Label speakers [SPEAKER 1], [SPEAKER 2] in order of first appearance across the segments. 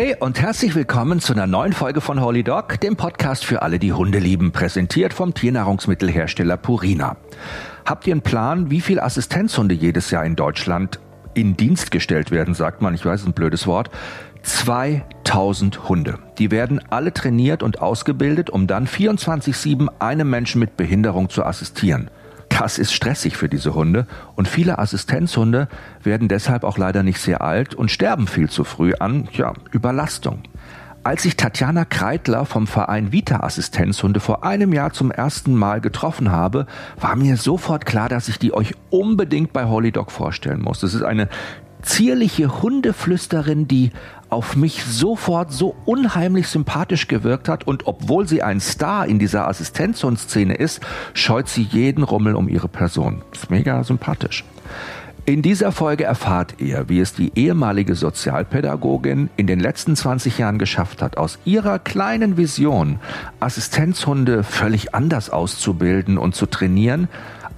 [SPEAKER 1] Hey und herzlich willkommen zu einer neuen Folge von Holy Dog, dem Podcast für alle, die Hunde lieben, präsentiert vom Tiernahrungsmittelhersteller Purina. Habt ihr einen Plan, wie viele Assistenzhunde jedes Jahr in Deutschland in Dienst gestellt werden, sagt man, ich weiß, ein blödes Wort. 2000 Hunde. Die werden alle trainiert und ausgebildet, um dann 24-7 einem Menschen mit Behinderung zu assistieren. Das ist stressig für diese Hunde und viele Assistenzhunde werden deshalb auch leider nicht sehr alt und sterben viel zu früh an ja, Überlastung. Als ich Tatjana Kreitler vom Verein Vita Assistenzhunde vor einem Jahr zum ersten Mal getroffen habe, war mir sofort klar, dass ich die euch unbedingt bei Holy Dog vorstellen muss. Das ist eine zierliche Hundeflüsterin, die auf mich sofort so unheimlich sympathisch gewirkt hat und obwohl sie ein Star in dieser Assistenzhundszene ist, scheut sie jeden Rummel um ihre Person. Ist mega sympathisch. In dieser Folge erfahrt ihr, wie es die ehemalige Sozialpädagogin in den letzten 20 Jahren geschafft hat, aus ihrer kleinen Vision Assistenzhunde völlig anders auszubilden und zu trainieren,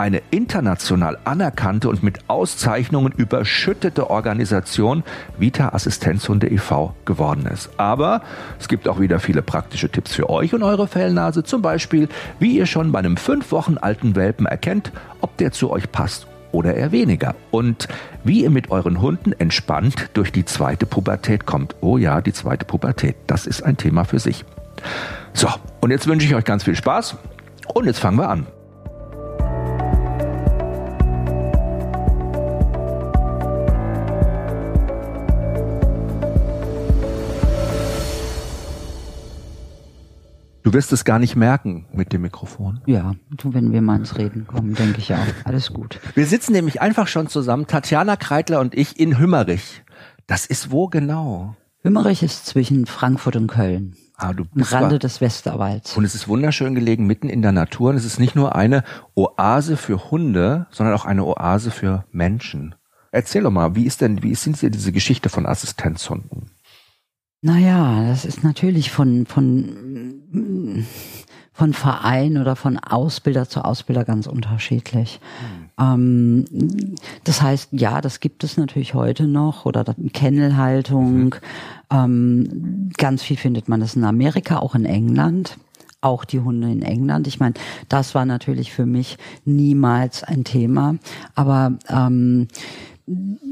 [SPEAKER 1] eine international anerkannte und mit Auszeichnungen überschüttete Organisation Vita Assistenzhunde e.V. geworden ist. Aber es gibt auch wieder viele praktische Tipps für euch und eure Fellnase, zum Beispiel, wie ihr schon bei einem fünf Wochen alten Welpen erkennt, ob der zu euch passt oder eher weniger. Und wie ihr mit euren Hunden entspannt durch die zweite Pubertät kommt. Oh ja, die zweite Pubertät, das ist ein Thema für sich. So, und jetzt wünsche ich euch ganz viel Spaß und jetzt fangen wir an. Du wirst es gar nicht merken mit dem Mikrofon.
[SPEAKER 2] Ja, wenn wir mal ins Reden kommen, denke ich auch. Alles gut.
[SPEAKER 1] Wir sitzen nämlich einfach schon zusammen, Tatjana Kreitler und ich in Hümmerich. Das ist wo genau?
[SPEAKER 2] Hümmerich ist zwischen Frankfurt und Köln.
[SPEAKER 1] Ah, du
[SPEAKER 2] Am
[SPEAKER 1] bist
[SPEAKER 2] Rande
[SPEAKER 1] da.
[SPEAKER 2] des Westerwalds.
[SPEAKER 1] Und es ist wunderschön gelegen, mitten in der Natur. Und es ist nicht nur eine Oase für Hunde, sondern auch eine Oase für Menschen. Erzähl doch mal, wie ist denn, wie ist denn diese Geschichte von Assistenzhunden?
[SPEAKER 2] Naja, das ist natürlich von, von, von Verein oder von Ausbilder zu Ausbilder ganz unterschiedlich. Ähm, das heißt, ja, das gibt es natürlich heute noch oder Kennelhaltung. Ähm, ganz viel findet man das in Amerika, auch in England. Auch die Hunde in England. Ich meine, das war natürlich für mich niemals ein Thema. Aber ähm,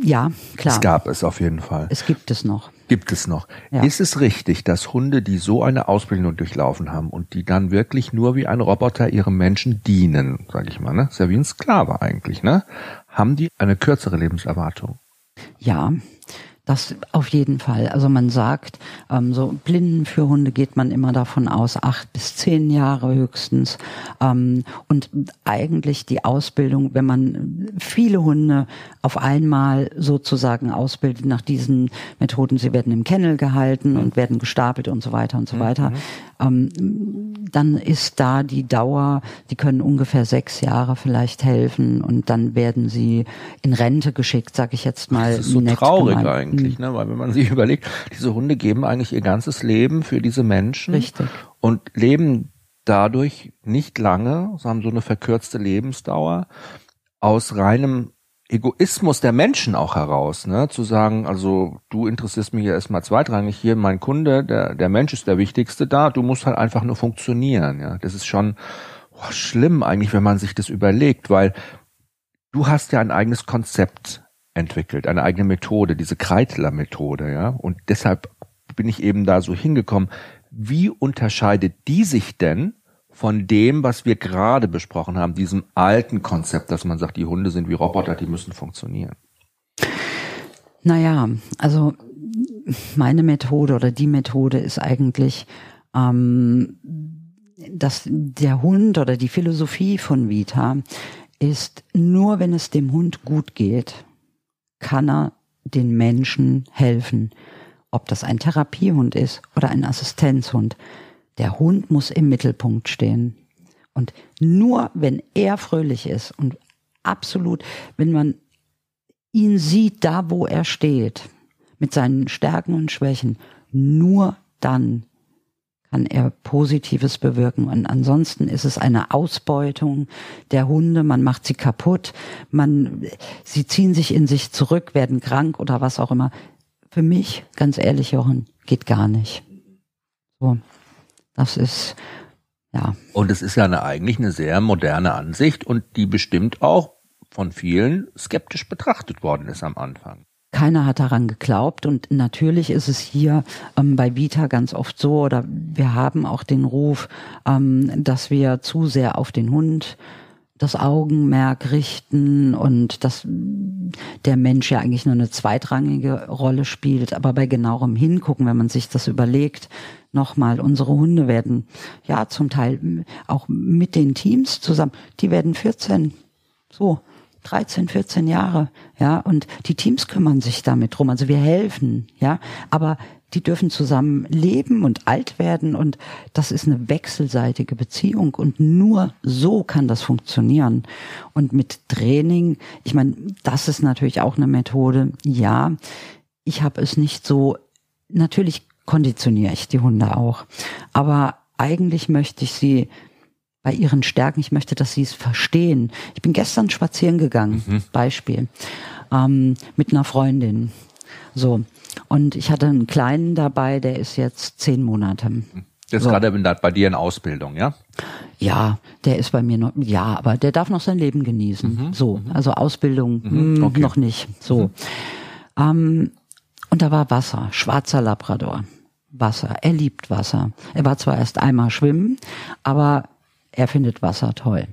[SPEAKER 2] ja, klar.
[SPEAKER 1] Es gab es auf jeden Fall.
[SPEAKER 2] Es gibt es noch.
[SPEAKER 1] Gibt es noch.
[SPEAKER 2] Ja.
[SPEAKER 1] Ist es richtig, dass Hunde, die so eine Ausbildung durchlaufen haben und die dann wirklich nur wie ein Roboter ihrem Menschen dienen, sage ich mal, ne? Ist ja wie ein Sklave eigentlich, ne? Haben die eine kürzere Lebenserwartung?
[SPEAKER 2] Ja, das auf jeden Fall. Also man sagt, ähm, so Blinden für Hunde geht man immer davon aus, acht bis zehn Jahre höchstens. Ähm, und eigentlich die Ausbildung, wenn man viele Hunde auf einmal sozusagen ausbildet nach diesen Methoden, sie werden im Kennel gehalten und werden gestapelt und so weiter und so weiter, ähm, dann ist da die Dauer, die können ungefähr sechs Jahre vielleicht helfen und dann werden sie in Rente geschickt, sag ich jetzt mal.
[SPEAKER 1] Das ist so traurig
[SPEAKER 2] gemeint.
[SPEAKER 1] eigentlich, ne? Weil wenn man sich überlegt, diese Hunde geben eigentlich ihr ganzes Leben für diese Menschen
[SPEAKER 2] Richtig.
[SPEAKER 1] und leben dadurch nicht lange, sie haben so eine verkürzte Lebensdauer aus reinem Egoismus der Menschen auch heraus, ne, zu sagen, also du interessierst mich ja erstmal zweitrangig hier, mein Kunde, der, der Mensch ist der Wichtigste da, du musst halt einfach nur funktionieren, ja. Das ist schon boah, schlimm eigentlich, wenn man sich das überlegt, weil du hast ja ein eigenes Konzept entwickelt, eine eigene Methode, diese Kreitler-Methode, ja. Und deshalb bin ich eben da so hingekommen. Wie unterscheidet die sich denn von dem, was wir gerade besprochen haben, diesem alten Konzept, dass man sagt, die Hunde sind wie Roboter, die müssen funktionieren?
[SPEAKER 2] Naja, also meine Methode oder die Methode ist eigentlich, ähm, dass der Hund oder die Philosophie von Vita ist, nur wenn es dem Hund gut geht, kann er den Menschen helfen. Ob das ein Therapiehund ist oder ein Assistenzhund. Der Hund muss im Mittelpunkt stehen. Und nur wenn er fröhlich ist und absolut, wenn man ihn sieht, da wo er steht, mit seinen Stärken und Schwächen, nur dann kann er Positives bewirken. Und ansonsten ist es eine Ausbeutung der Hunde. Man macht sie kaputt. Man, sie ziehen sich in sich zurück, werden krank oder was auch immer. für mich, ganz ehrlich, Jochen, geht gar nicht. So, das ist, ja.
[SPEAKER 1] Und es ist ja eine, eigentlich eine sehr moderne Ansicht und die bestimmt auch von vielen skeptisch betrachtet worden ist am Anfang.
[SPEAKER 2] Keiner hat daran geglaubt und natürlich ist es hier ähm, bei Vita ganz oft so oder wir haben auch den Ruf, ähm, dass wir zu sehr auf den Hund das Augenmerk richten und dass der Mensch ja eigentlich nur eine zweitrangige Rolle spielt. Aber bei genauerem Hingucken, wenn man sich das überlegt, nochmal, unsere Hunde werden ja zum Teil auch mit den Teams zusammen, die werden 14. So. 13, 14 Jahre, ja, und die Teams kümmern sich damit drum, also wir helfen, ja, aber die dürfen zusammen leben und alt werden und das ist eine wechselseitige Beziehung und nur so kann das funktionieren. Und mit Training, ich meine, das ist natürlich auch eine Methode. Ja, ich habe es nicht so, natürlich konditioniere ich die Hunde auch, aber eigentlich möchte ich sie bei ihren Stärken, ich möchte, dass sie es verstehen. Ich bin gestern spazieren gegangen, mhm. Beispiel, ähm, mit einer Freundin. So. Und ich hatte einen Kleinen dabei, der ist jetzt zehn Monate.
[SPEAKER 1] Der ist so. gerade bei dir in Ausbildung, ja?
[SPEAKER 2] Ja, der ist bei mir noch, ja, aber der darf noch sein Leben genießen. Mhm. So, mhm. also Ausbildung mhm. mh, okay. noch nicht. So. Mhm. Ähm, und da war Wasser, schwarzer Labrador. Wasser. Er liebt Wasser. Er war zwar erst einmal schwimmen, aber er findet Wasser toll.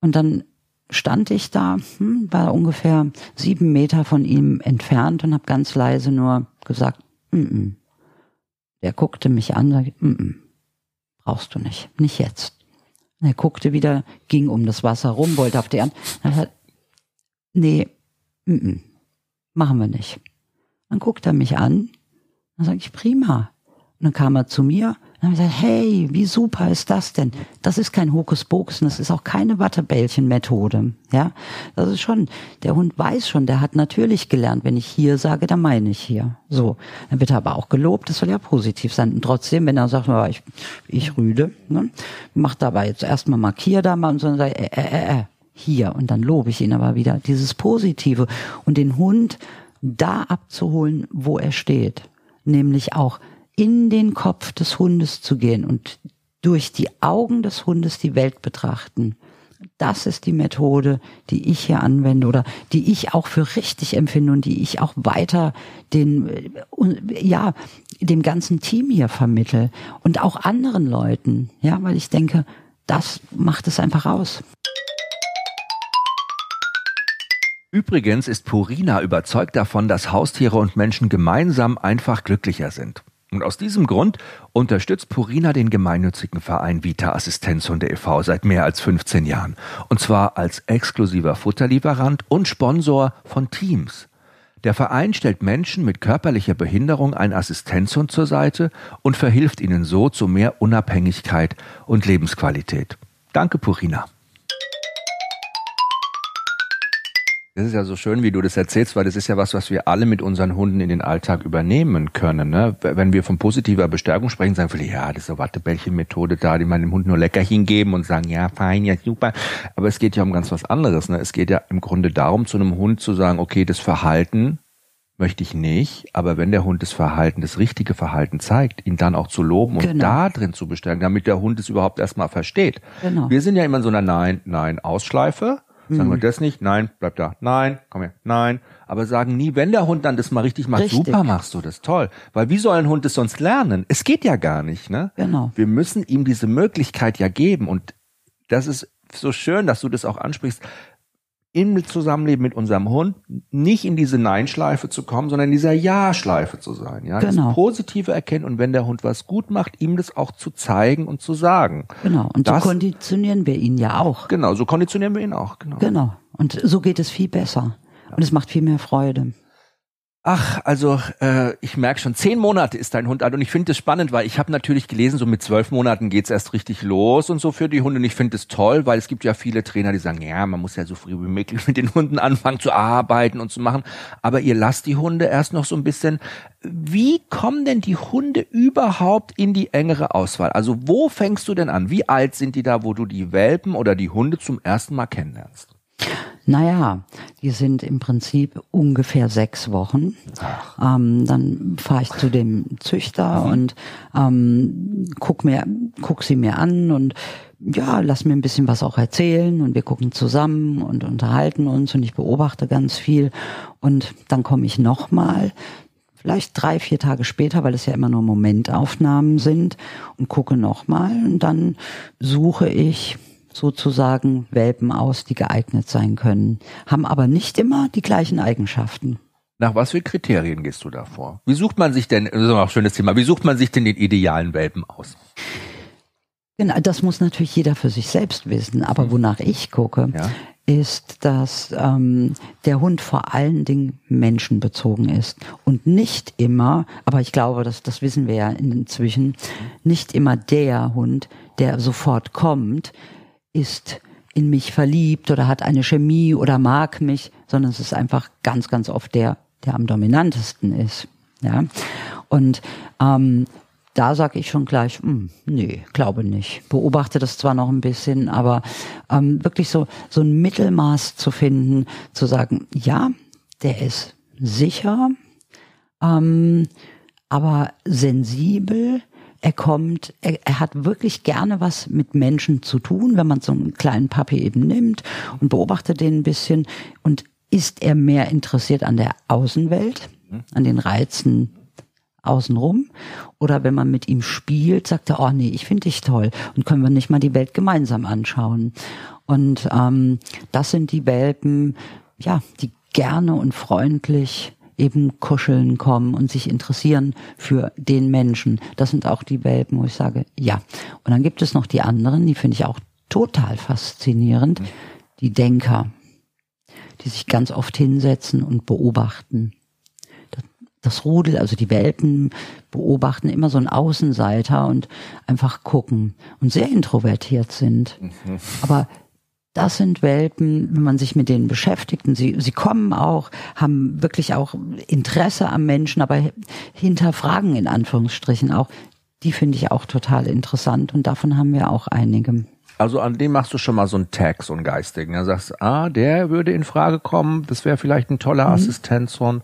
[SPEAKER 2] Und dann stand ich da, hm, war ungefähr sieben Meter von ihm entfernt und habe ganz leise nur gesagt, mm -mm. der guckte mich an, sagte, mm -mm, brauchst du nicht, nicht jetzt. Er guckte wieder, ging um das Wasser rum, wollte auf die Hand. Dann nee, mm -mm, machen wir nicht. Dann guckt er mich an, dann sage ich, prima. Und dann kam er zu mir dann haben wir gesagt, hey, wie super ist das denn? Das ist kein Hokuspokus, das ist auch keine Wattebällchen-Methode. Ja, das ist schon, der Hund weiß schon, der hat natürlich gelernt, wenn ich hier sage, dann meine ich hier. So. Dann wird er aber auch gelobt, das soll ja positiv sein. Und trotzdem, wenn er sagt, ich, ich rüde, ne, macht aber jetzt erstmal markier da mal und so, äh, äh, äh, äh, hier. Und dann lobe ich ihn aber wieder. Dieses Positive. Und den Hund da abzuholen, wo er steht. Nämlich auch in den Kopf des Hundes zu gehen und durch die Augen des Hundes die Welt betrachten. Das ist die Methode, die ich hier anwende oder die ich auch für richtig empfinde und die ich auch weiter den, ja, dem ganzen Team hier vermittel und auch anderen Leuten, ja, weil ich denke, das macht es einfach aus.
[SPEAKER 1] Übrigens ist Purina überzeugt davon, dass Haustiere und Menschen gemeinsam einfach glücklicher sind. Und aus diesem Grund unterstützt Purina den gemeinnützigen Verein Vita Assistenzhunde e.V. seit mehr als 15 Jahren. Und zwar als exklusiver Futterlieferant und Sponsor von Teams. Der Verein stellt Menschen mit körperlicher Behinderung einen Assistenzhund zur Seite und verhilft ihnen so zu mehr Unabhängigkeit und Lebensqualität. Danke, Purina. Das ist ja so schön, wie du das erzählst, weil das ist ja was, was wir alle mit unseren Hunden in den Alltag übernehmen können. Ne? Wenn wir von positiver Bestärkung sprechen, sagen viele, ja, das ist eine Wattebällchen-Methode da, die man dem Hund nur lecker hingeben und sagen, ja, fein, ja, super. Aber es geht ja um ganz was anderes. Ne? Es geht ja im Grunde darum, zu einem Hund zu sagen, okay, das Verhalten möchte ich nicht, aber wenn der Hund das Verhalten, das richtige Verhalten zeigt, ihn dann auch zu loben und genau. da drin zu bestärken, damit der Hund es überhaupt erstmal versteht. Genau. Wir sind ja immer in so einer Nein, Sagen wir hm. das nicht? Nein, bleib da. Nein, komm her. Nein. Aber sagen nie, wenn der Hund dann das mal richtig macht, richtig. super machst du das, toll. Weil wie soll ein Hund das sonst lernen? Es geht ja gar nicht, ne?
[SPEAKER 2] Genau.
[SPEAKER 1] Wir müssen ihm diese Möglichkeit ja geben und das ist so schön, dass du das auch ansprichst im Zusammenleben mit unserem Hund nicht in diese Nein-Schleife zu kommen, sondern in dieser Ja-Schleife zu sein. Ja, genau. das Positive erkennen und wenn der Hund was gut macht, ihm das auch zu zeigen und zu sagen.
[SPEAKER 2] Genau. Und das, so konditionieren wir ihn ja auch.
[SPEAKER 1] Genau, so konditionieren wir ihn auch. Genau.
[SPEAKER 2] Genau. Und so geht es viel besser. Und es macht viel mehr Freude.
[SPEAKER 1] Ach, also äh, ich merke schon, zehn Monate ist dein Hund alt und ich finde das spannend, weil ich habe natürlich gelesen, so mit zwölf Monaten geht's erst richtig los und so für die Hunde. Und ich finde es toll, weil es gibt ja viele Trainer, die sagen, ja, man muss ja so früh wie möglich mit den Hunden anfangen zu arbeiten und zu machen. Aber ihr lasst die Hunde erst noch so ein bisschen. Wie kommen denn die Hunde überhaupt in die engere Auswahl? Also wo fängst du denn an? Wie alt sind die da, wo du die Welpen oder die Hunde zum ersten Mal kennenlernst?
[SPEAKER 2] Naja, die sind im Prinzip ungefähr sechs Wochen. Ähm, dann fahre ich zu dem Züchter mhm. und ähm, guck mir, guck sie mir an und ja, lass mir ein bisschen was auch erzählen und wir gucken zusammen und unterhalten uns und ich beobachte ganz viel und dann komme ich nochmal vielleicht drei, vier Tage später, weil es ja immer nur Momentaufnahmen sind und gucke nochmal und dann suche ich sozusagen Welpen aus, die geeignet sein können, haben aber nicht immer die gleichen Eigenschaften.
[SPEAKER 1] Nach was für Kriterien gehst du da vor? Wie sucht man sich denn, das ist auch ein schönes Thema, wie sucht man sich denn den idealen Welpen aus?
[SPEAKER 2] Genau, das muss natürlich jeder für sich selbst wissen. Aber mhm. wonach ich gucke, ja. ist, dass ähm, der Hund vor allen Dingen menschenbezogen ist und nicht immer, aber ich glaube, das, das wissen wir ja inzwischen, nicht immer der Hund, der sofort kommt, ist in mich verliebt oder hat eine Chemie oder mag mich, sondern es ist einfach ganz, ganz oft der, der am dominantesten ist. Ja. Und ähm, da sage ich schon gleich, mh, hm, nee, glaube nicht. Beobachte das zwar noch ein bisschen, aber ähm, wirklich so, so ein Mittelmaß zu finden, zu sagen, ja, der ist sicher, ähm, aber sensibel, er kommt, er, er hat wirklich gerne was mit Menschen zu tun, wenn man so einen kleinen Papi eben nimmt und beobachtet den ein bisschen und ist er mehr interessiert an der Außenwelt, an den Reizen außenrum. Oder wenn man mit ihm spielt, sagt er, oh nee, ich finde dich toll. Und können wir nicht mal die Welt gemeinsam anschauen. Und ähm, das sind die Welpen, ja, die gerne und freundlich eben kuscheln kommen und sich interessieren für den Menschen. Das sind auch die Welpen, wo ich sage, ja. Und dann gibt es noch die anderen, die finde ich auch total faszinierend, die Denker, die sich ganz oft hinsetzen und beobachten. Das Rudel, also die Welpen beobachten immer so einen Außenseiter und einfach gucken und sehr introvertiert sind. Mhm. Aber das sind Welpen, wenn man sich mit denen beschäftigt und sie, sie kommen auch, haben wirklich auch Interesse am Menschen, aber hinterfragen in Anführungsstrichen auch. Die finde ich auch total interessant und davon haben wir auch einige.
[SPEAKER 1] Also an dem machst du schon mal so einen Tag, so einen geistigen. Da sagst, ah, der würde in Frage kommen, das wäre vielleicht ein toller mhm. Assistenzhund.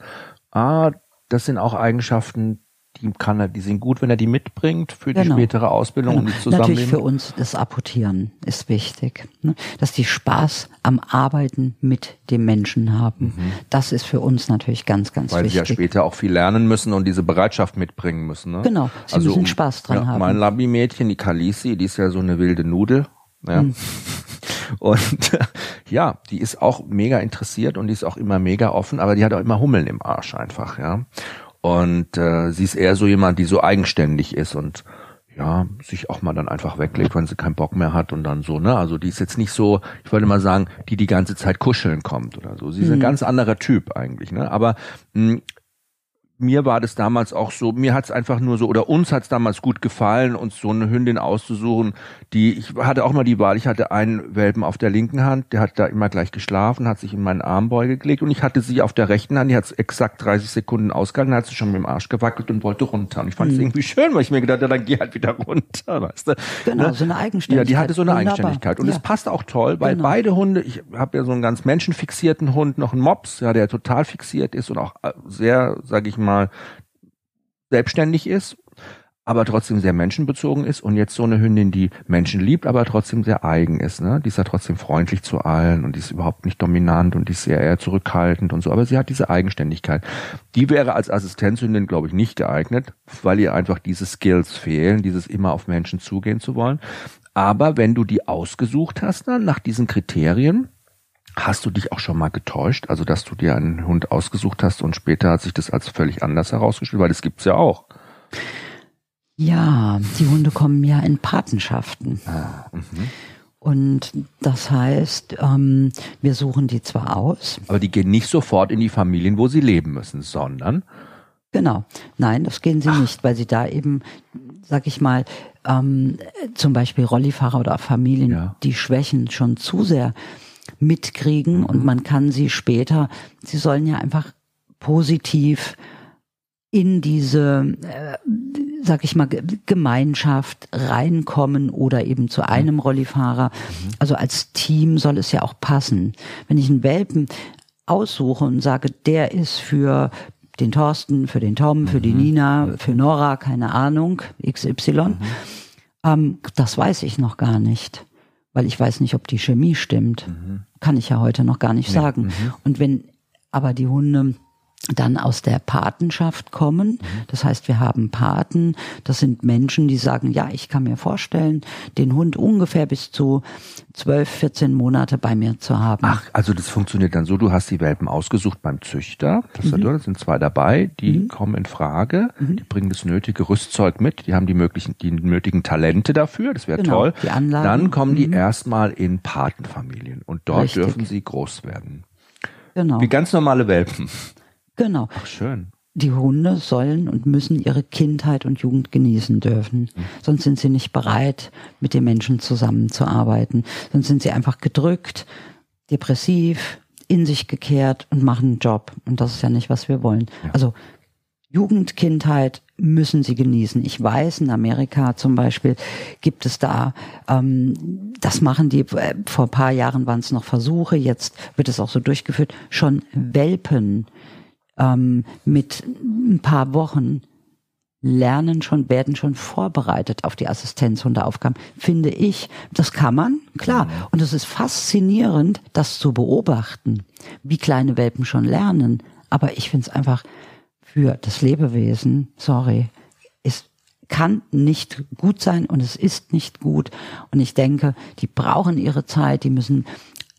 [SPEAKER 1] Ah, das sind auch Eigenschaften, die kann er, die sind gut, wenn er die mitbringt für die genau. spätere Ausbildung genau. und die.
[SPEAKER 2] Natürlich für uns das Apportieren ist wichtig, ne? dass die Spaß am Arbeiten mit dem Menschen haben. Mhm. Das ist für uns natürlich ganz, ganz
[SPEAKER 1] Weil
[SPEAKER 2] wichtig.
[SPEAKER 1] Weil sie ja später auch viel lernen müssen und diese Bereitschaft mitbringen müssen. Ne?
[SPEAKER 2] Genau, sie also, müssen Spaß dran
[SPEAKER 1] ja,
[SPEAKER 2] haben.
[SPEAKER 1] Mein Labi-Mädchen, die Kalisi, die ist ja so eine wilde Nudel. Ja. Mhm. Und ja, die ist auch mega interessiert und die ist auch immer mega offen, aber die hat auch immer Hummeln im Arsch einfach, ja. Und äh, sie ist eher so jemand, die so eigenständig ist und ja, sich auch mal dann einfach weglegt, wenn sie keinen Bock mehr hat und dann so, ne? Also die ist jetzt nicht so, ich wollte mal sagen, die die ganze Zeit kuscheln kommt oder so. Sie ist mhm. ein ganz anderer Typ eigentlich, ne? Aber mh, mir war das damals auch so, mir hat es einfach nur so, oder uns hat es damals gut gefallen, uns so eine Hündin auszusuchen, die, ich hatte auch mal die Wahl, ich hatte einen Welpen auf der linken Hand, der hat da immer gleich geschlafen, hat sich in meinen Armbeuge gelegt und ich hatte sie auf der rechten Hand, die hat exakt 30 Sekunden ausgehalten, hat sie schon mit dem Arsch gewackelt und wollte runter. Und ich fand es mhm. irgendwie schön, weil ich mir gedacht habe, dann geh halt wieder runter, weißt du.
[SPEAKER 2] Genau, ne? so eine Eigenständigkeit.
[SPEAKER 1] Ja, die hatte so eine Wunderbar. Eigenständigkeit. Und es ja. passt auch toll, weil genau. beide Hunde, ich habe ja so einen ganz menschenfixierten Hund, noch einen Mops, ja, der total fixiert ist und auch äh, sehr, sag ich mal, selbstständig ist, aber trotzdem sehr menschenbezogen ist und jetzt so eine Hündin, die Menschen liebt, aber trotzdem sehr eigen ist. Ne? Die ist ja trotzdem freundlich zu allen und die ist überhaupt nicht dominant und die ist sehr eher zurückhaltend und so, aber sie hat diese Eigenständigkeit. Die wäre als Assistenzhündin, glaube ich, nicht geeignet, weil ihr einfach diese Skills fehlen, dieses immer auf Menschen zugehen zu wollen. Aber wenn du die ausgesucht hast, dann nach diesen Kriterien, Hast du dich auch schon mal getäuscht, also dass du dir einen Hund ausgesucht hast und später hat sich das als völlig anders herausgestellt, weil das gibt's ja auch.
[SPEAKER 2] Ja, die Hunde kommen ja in Patenschaften. Ah, mhm. Und das heißt, ähm, wir suchen die zwar aus.
[SPEAKER 1] Aber die gehen nicht sofort in die Familien, wo sie leben müssen, sondern.
[SPEAKER 2] Genau. Nein, das gehen sie Ach. nicht, weil sie da eben, sag ich mal, ähm, zum Beispiel Rollifahrer oder Familien, ja. die Schwächen schon zu sehr mitkriegen und man kann sie später, sie sollen ja einfach positiv in diese, äh, sag ich mal, Gemeinschaft reinkommen oder eben zu einem Rollifahrer. Also als Team soll es ja auch passen. Wenn ich einen Welpen aussuche und sage, der ist für den Thorsten, für den Tom, für die Nina, für Nora, keine Ahnung, XY, ähm, das weiß ich noch gar nicht. Weil ich weiß nicht, ob die Chemie stimmt. Kann ich ja heute noch gar nicht sagen. Und wenn aber die Hunde dann aus der Patenschaft kommen. Das heißt, wir haben Paten. Das sind Menschen, die sagen, ja, ich kann mir vorstellen, den Hund ungefähr bis zu 12, 14 Monate bei mir zu haben.
[SPEAKER 1] Ach, also das funktioniert dann so, du hast die Welpen ausgesucht beim Züchter. Das, mhm. da sind zwei dabei, die mhm. kommen in Frage, mhm. die bringen das nötige Rüstzeug mit, die haben die möglichen, die nötigen Talente dafür, das wäre genau, toll.
[SPEAKER 2] Die Anlagen.
[SPEAKER 1] Dann kommen die mhm. erstmal in Patenfamilien und dort Richtig. dürfen sie groß werden. Genau. Wie ganz normale Welpen.
[SPEAKER 2] Genau.
[SPEAKER 1] Ach, schön.
[SPEAKER 2] Die Hunde sollen und müssen ihre Kindheit und Jugend genießen dürfen. Mhm. Sonst sind sie nicht bereit, mit den Menschen zusammenzuarbeiten. Sonst sind sie einfach gedrückt, depressiv, in sich gekehrt und machen einen Job. Und das ist ja nicht, was wir wollen. Ja. Also Jugend, Kindheit müssen sie genießen. Ich weiß, in Amerika zum Beispiel gibt es da, ähm, das machen die, äh, vor paar Jahren waren es noch Versuche, jetzt wird es auch so durchgeführt, schon Welpen ähm, mit ein paar Wochen lernen schon, werden schon vorbereitet auf die Assistenzhundeaufgaben, finde ich. Das kann man, klar. Und es ist faszinierend, das zu beobachten, wie kleine Welpen schon lernen. Aber ich finde es einfach für das Lebewesen, sorry, es kann nicht gut sein und es ist nicht gut. Und ich denke, die brauchen ihre Zeit, die müssen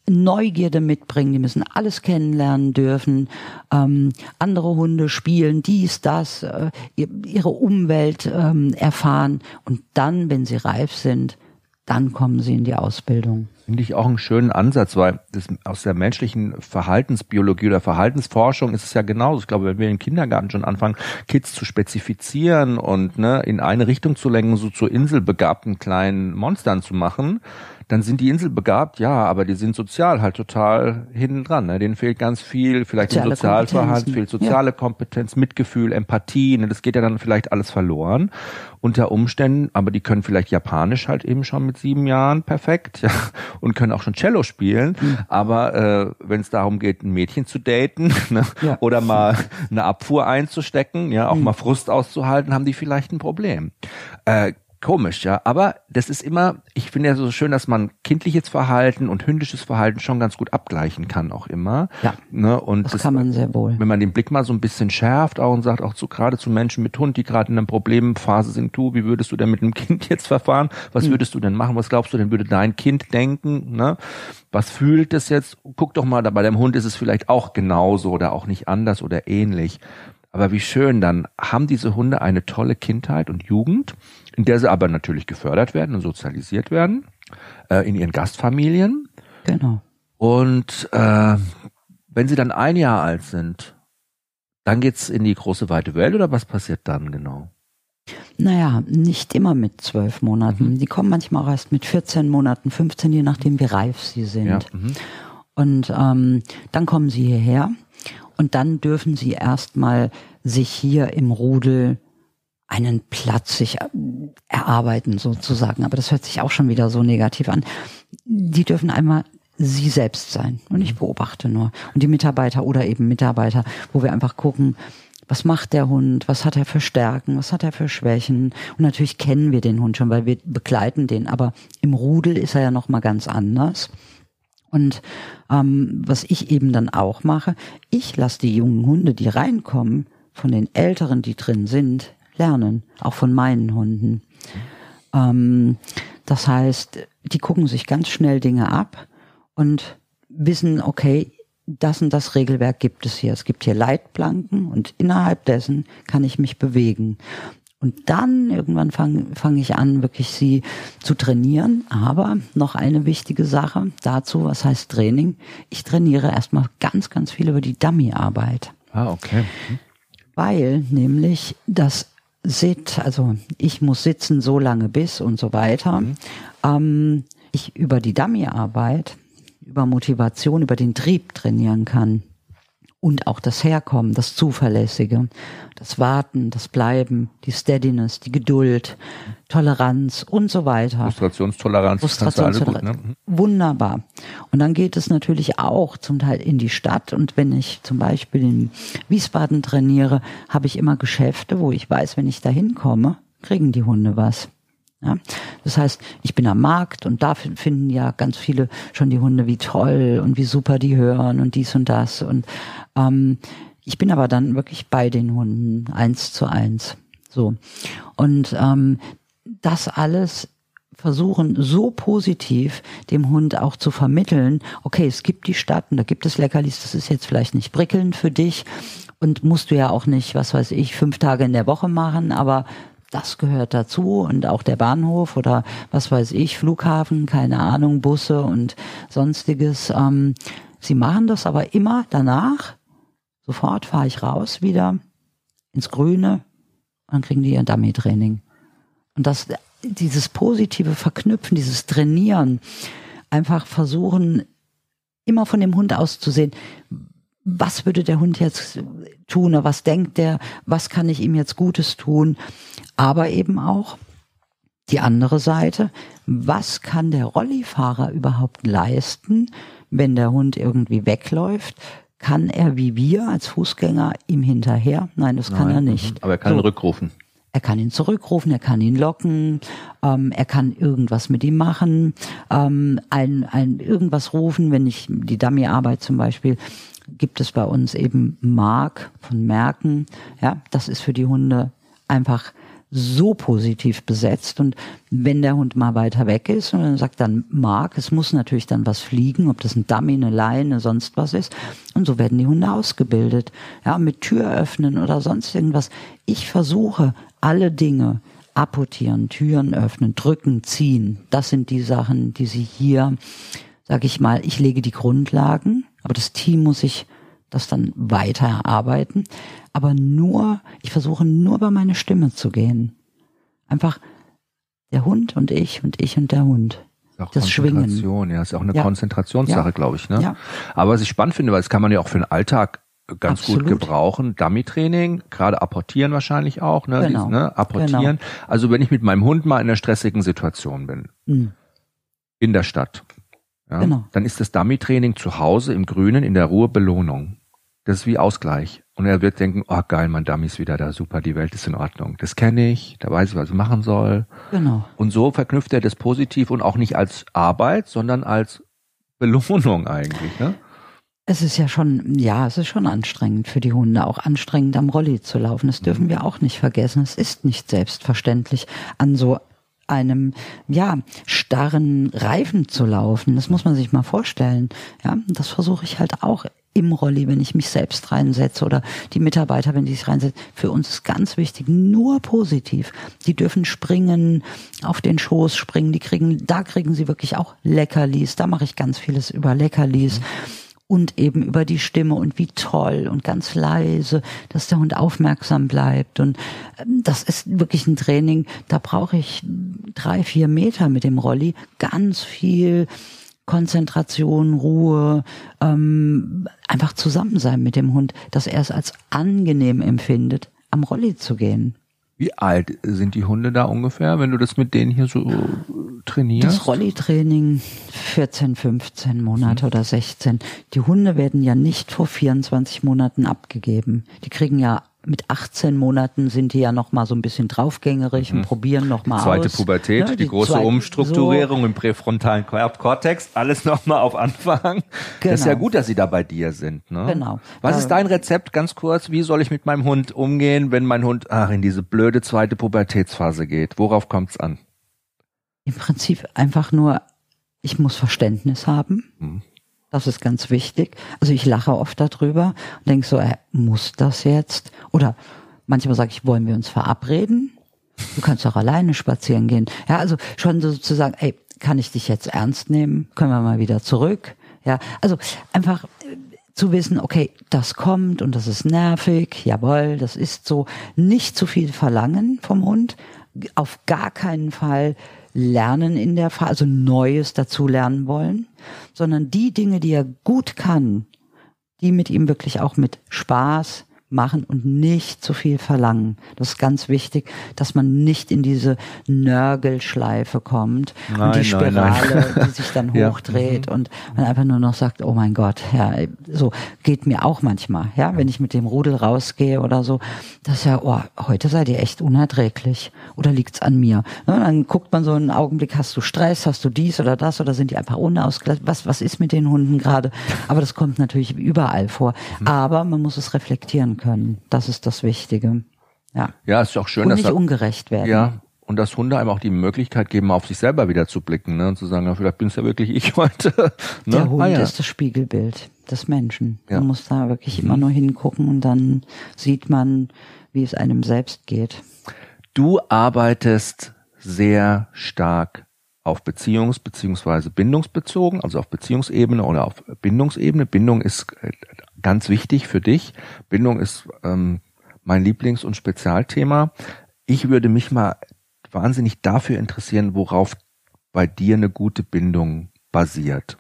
[SPEAKER 2] Neugierde mitbringen, die müssen alles kennenlernen dürfen, ähm, andere Hunde spielen, dies, das, äh, ihre Umwelt ähm, erfahren und dann, wenn sie reif sind, dann kommen sie in die Ausbildung.
[SPEAKER 1] Finde ich auch einen schönen Ansatz, weil das aus der menschlichen Verhaltensbiologie oder Verhaltensforschung ist es ja genauso. Ich glaube, wenn wir im Kindergarten schon anfangen, Kids zu spezifizieren und ne, in eine Richtung zu lenken, so zu inselbegabten kleinen Monstern zu machen, dann sind die Insel begabt, ja, aber die sind sozial halt total hinten dran. Ne? Denen fehlt ganz viel, vielleicht im Sozialverhalten, fehlt soziale ja. Kompetenz, Mitgefühl, Empathie. Ne? Das geht ja dann vielleicht alles verloren unter Umständen, aber die können vielleicht Japanisch halt eben schon mit sieben Jahren perfekt ja, und können auch schon Cello spielen. Mhm. Aber äh, wenn es darum geht, ein Mädchen zu daten ne? ja. oder mal eine Abfuhr einzustecken, ja, auch mhm. mal Frust auszuhalten, haben die vielleicht ein Problem. Äh, Komisch, ja. Aber das ist immer, ich finde ja so schön, dass man kindliches Verhalten und hündisches Verhalten schon ganz gut abgleichen kann, auch immer.
[SPEAKER 2] Ja.
[SPEAKER 1] Ne? Und
[SPEAKER 2] das, das kann man sehr wohl.
[SPEAKER 1] Wenn man den Blick mal so ein bisschen schärft auch und sagt, auch zu, gerade zu Menschen mit Hund, die gerade in einer Problemphase sind, du, wie würdest du denn mit einem Kind jetzt verfahren? Was hm. würdest du denn machen? Was glaubst du denn, würde dein Kind denken? Ne? Was fühlt es jetzt? Guck doch mal, bei deinem Hund ist es vielleicht auch genauso oder auch nicht anders oder ähnlich. Aber wie schön, dann haben diese Hunde eine tolle Kindheit und Jugend, in der sie aber natürlich gefördert werden und sozialisiert werden, äh, in ihren Gastfamilien.
[SPEAKER 2] Genau.
[SPEAKER 1] Und äh, wenn sie dann ein Jahr alt sind, dann geht's in die große weite Welt oder was passiert dann genau?
[SPEAKER 2] Naja, nicht immer mit zwölf Monaten. Mhm. Die kommen manchmal auch erst mit 14 Monaten, 15, je nachdem wie reif sie sind. Ja, mhm. und ähm, dann kommen sie hierher und dann dürfen sie erstmal sich hier im Rudel einen Platz sich äh, erarbeiten sozusagen. Aber das hört sich auch schon wieder so negativ an. Die dürfen einmal sie selbst sein und ich beobachte nur. Und die Mitarbeiter oder eben Mitarbeiter, wo wir einfach gucken, was macht der Hund, was hat er für Stärken, was hat er für Schwächen. Und natürlich kennen wir den Hund schon, weil wir begleiten den. Aber im Rudel ist er ja noch mal ganz anders. Und ähm, was ich eben dann auch mache, ich lasse die jungen Hunde, die reinkommen, von den Älteren, die drin sind, lernen, auch von meinen Hunden. Ähm, das heißt, die gucken sich ganz schnell Dinge ab und wissen, okay, das und das Regelwerk gibt es hier. Es gibt hier Leitplanken und innerhalb dessen kann ich mich bewegen. Und dann irgendwann fange fang ich an, wirklich sie zu trainieren. Aber noch eine wichtige Sache dazu, was heißt Training? Ich trainiere erstmal ganz, ganz viel über die Dummy-Arbeit.
[SPEAKER 1] Ah, okay. Mhm.
[SPEAKER 2] Weil nämlich das Sit, also ich muss sitzen so lange bis und so weiter. Mhm. Ähm, ich über die Dummy-Arbeit, über Motivation, über den Trieb trainieren kann. Und auch das Herkommen, das Zuverlässige, das Warten, das Bleiben, die Steadiness, die Geduld, Toleranz und so weiter.
[SPEAKER 1] Frustrationstoleranz.
[SPEAKER 2] Frustrationstoleranz. Gut, ne? Wunderbar. Und dann geht es natürlich auch zum Teil in die Stadt. Und wenn ich zum Beispiel in Wiesbaden trainiere, habe ich immer Geschäfte, wo ich weiß, wenn ich da hinkomme, kriegen die Hunde was. Ja? Das heißt, ich bin am Markt und da finden ja ganz viele schon die Hunde, wie toll und wie super die hören und dies und das. Und ähm, ich bin aber dann wirklich bei den Hunden eins zu eins. So. Und ähm, das alles versuchen so positiv dem Hund auch zu vermitteln, okay, es gibt die Stadt und da gibt es Leckerlis, das ist jetzt vielleicht nicht prickelnd für dich und musst du ja auch nicht, was weiß ich, fünf Tage in der Woche machen, aber das gehört dazu und auch der Bahnhof oder was weiß ich, Flughafen, keine Ahnung, Busse und sonstiges. Ähm, sie machen das aber immer danach. Sofort fahre ich raus wieder ins Grüne und kriegen die ihr Dummy-Training. Und das, dieses positive Verknüpfen, dieses Trainieren, einfach versuchen, immer von dem Hund auszusehen, was würde der Hund jetzt tun oder was denkt der, was kann ich ihm jetzt Gutes tun, aber eben auch die andere Seite, was kann der Rollifahrer überhaupt leisten, wenn der Hund irgendwie wegläuft? Kann er wie wir als Fußgänger ihm hinterher? Nein, das kann Nein, er nicht.
[SPEAKER 1] Aber er kann so. ihn rückrufen.
[SPEAKER 2] Er kann ihn zurückrufen, er kann ihn locken, ähm, er kann irgendwas mit ihm machen, ähm, ein, ein irgendwas rufen, wenn ich die Dummy-Arbeit zum Beispiel gibt es bei uns eben Mark von Merken. Ja, das ist für die Hunde einfach so positiv besetzt. Und wenn der Hund mal weiter weg ist und dann sagt dann Mark, es muss natürlich dann was fliegen, ob das ein Dummy, eine Leine, sonst was ist. Und so werden die Hunde ausgebildet. Ja, mit Tür öffnen oder sonst irgendwas. Ich versuche alle Dinge, apportieren, Türen öffnen, drücken, ziehen. Das sind die Sachen, die sie hier, sag ich mal, ich lege die Grundlagen aber das Team muss sich das dann weiter erarbeiten. Aber nur, ich versuche nur bei meine Stimme zu gehen. Einfach der Hund und ich und ich und der Hund.
[SPEAKER 1] Auch das Schwingen. Ja, ist auch eine ja. Konzentrationssache, ja. glaube ich. Ne? Ja. Aber was ich spannend finde, weil das kann man ja auch für den Alltag ganz Absolut. gut gebrauchen. Dummy-Training, gerade apportieren wahrscheinlich auch, ne? Genau. Dies, ne? Apportieren. Genau. Also wenn ich mit meinem Hund mal in einer stressigen Situation bin, mhm. in der Stadt, ja, genau. Dann ist das Dummy-Training zu Hause im Grünen in der Ruhe Belohnung. Das ist wie Ausgleich. Und er wird denken, oh geil, mein Dummy ist wieder da, super, die Welt ist in Ordnung. Das kenne ich, da weiß ich, was ich machen soll. Genau. Und so verknüpft er das positiv und auch nicht als Arbeit, sondern als Belohnung eigentlich, ne?
[SPEAKER 2] Es ist ja schon, ja, es ist schon anstrengend für die Hunde, auch anstrengend am Rolli zu laufen. Das dürfen mhm. wir auch nicht vergessen. Es ist nicht selbstverständlich, an so einem ja starren Reifen zu laufen. Das muss man sich mal vorstellen. Ja, das versuche ich halt auch im Rolli, wenn ich mich selbst reinsetze oder die Mitarbeiter, wenn die sich reinsetzen. Für uns ist ganz wichtig, nur positiv. Die dürfen springen, auf den Schoß springen, die kriegen, da kriegen sie wirklich auch Leckerlis. Da mache ich ganz vieles über Leckerlis. Mhm und eben über die Stimme und wie toll und ganz leise, dass der Hund aufmerksam bleibt. Und ähm, das ist wirklich ein Training, da brauche ich drei, vier Meter mit dem Rolli, ganz viel Konzentration, Ruhe, ähm, einfach zusammen sein mit dem Hund, dass er es als angenehm empfindet, am Rolli zu gehen.
[SPEAKER 1] Wie alt sind die Hunde da ungefähr, wenn du das mit denen hier so trainierst?
[SPEAKER 2] Das Rolli-Training 14, 15 Monate mhm. oder 16. Die Hunde werden ja nicht vor 24 Monaten abgegeben. Die kriegen ja mit 18 Monaten sind die ja noch mal so ein bisschen draufgängerig mhm. und probieren noch mal
[SPEAKER 1] zweite
[SPEAKER 2] aus.
[SPEAKER 1] Pubertät, ja, die, die, große zweite, Umstrukturierung so. im präfrontalen Kortex, alles noch mal auf Anfang. Genau. Das ist ja genau. gut, dass sie da bei dir sind. Ne? Genau. Was ist dein Rezept, ganz kurz? Wie soll ich mit meinem Hund umgehen, wenn mein Hund ach, in diese blöde zweite Pubertätsphase geht? Worauf kommt's an?
[SPEAKER 2] Im Prinzip einfach nur, ich muss Verständnis haben. Mhm. Das ist ganz wichtig. Also ich lache oft darüber und denke so, äh, muss das jetzt? Oder manchmal sage ich, wollen wir uns verabreden? Du kannst auch alleine spazieren gehen. Ja, also schon sozusagen, ey, kann ich dich jetzt ernst nehmen? Können wir mal wieder zurück? Ja, also einfach äh, zu wissen, okay, das kommt und das ist nervig, jawohl, das ist so. Nicht zu viel verlangen vom Hund, auf gar keinen Fall lernen in der Phase, also Neues dazu lernen wollen, sondern die Dinge, die er gut kann, die mit ihm wirklich auch mit Spaß machen und nicht zu viel verlangen. Das ist ganz wichtig, dass man nicht in diese Nörgelschleife kommt nein, und die Spirale, nein, nein. die sich dann hochdreht ja. und man einfach nur noch sagt, oh mein Gott, ja, so geht mir auch manchmal, ja, wenn ich mit dem Rudel rausgehe oder so, das ist ja, oh, heute seid ihr echt unerträglich oder liegt's an mir? Ne, dann guckt man so einen Augenblick, hast du Stress, hast du dies oder das oder sind die einfach unausgeglichen? Was, was ist mit den Hunden gerade? Aber das kommt natürlich überall vor. Mhm. Aber man muss es reflektieren können. Das ist das Wichtige. Ja.
[SPEAKER 1] Ja, ist auch schön,
[SPEAKER 2] und dass nicht ungerecht werden.
[SPEAKER 1] Ja. Und dass Hunde einem auch die Möglichkeit geben, auf sich selber wieder zu blicken ne? und zu sagen, ja, vielleicht bin es ja wirklich ich heute.
[SPEAKER 2] ne? Der Hund ah, ja. ist das Spiegelbild des Menschen. Ja. Man muss da wirklich mhm. immer nur hingucken und dann sieht man, wie es einem selbst geht.
[SPEAKER 1] Du arbeitest sehr stark auf Beziehungs- bzw. bindungsbezogen, also auf Beziehungsebene oder auf Bindungsebene. Bindung ist äh, ganz wichtig für dich. Bindung ist ähm, mein Lieblings- und Spezialthema. Ich würde mich mal wahnsinnig dafür interessieren, worauf bei dir eine gute Bindung basiert.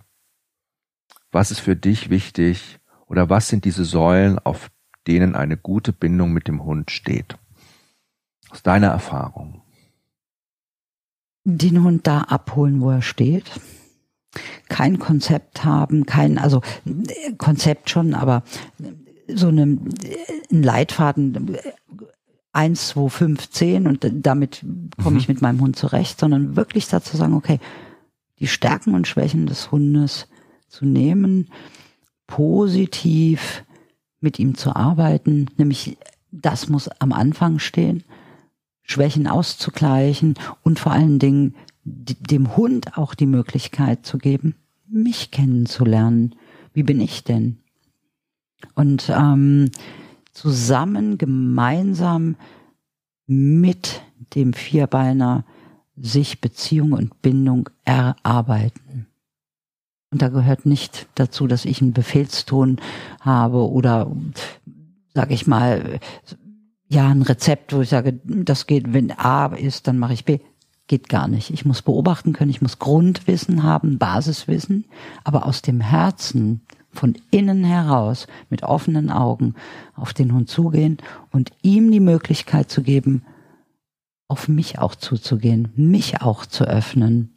[SPEAKER 1] Was ist für dich wichtig oder was sind diese Säulen, auf denen eine gute Bindung mit dem Hund steht? Aus deiner Erfahrung.
[SPEAKER 2] Den Hund da abholen, wo er steht kein Konzept haben, kein, also Konzept schon, aber so eine, ein Leitfaden, eins, zwei, fünf, zehn und damit komme ich mhm. mit meinem Hund zurecht, sondern wirklich dazu sagen, okay, die Stärken und Schwächen des Hundes zu nehmen, positiv mit ihm zu arbeiten, nämlich das muss am Anfang stehen, Schwächen auszugleichen und vor allen Dingen dem Hund auch die Möglichkeit zu geben, mich kennenzulernen. Wie bin ich denn? Und ähm, zusammen, gemeinsam mit dem Vierbeiner sich Beziehung und Bindung erarbeiten. Und da gehört nicht dazu, dass ich einen Befehlston habe oder, sage ich mal, ja, ein Rezept, wo ich sage, das geht, wenn A ist, dann mache ich B geht gar nicht. Ich muss beobachten können, ich muss Grundwissen haben, Basiswissen, aber aus dem Herzen, von innen heraus, mit offenen Augen auf den Hund zugehen und ihm die Möglichkeit zu geben, auf mich auch zuzugehen, mich auch zu öffnen.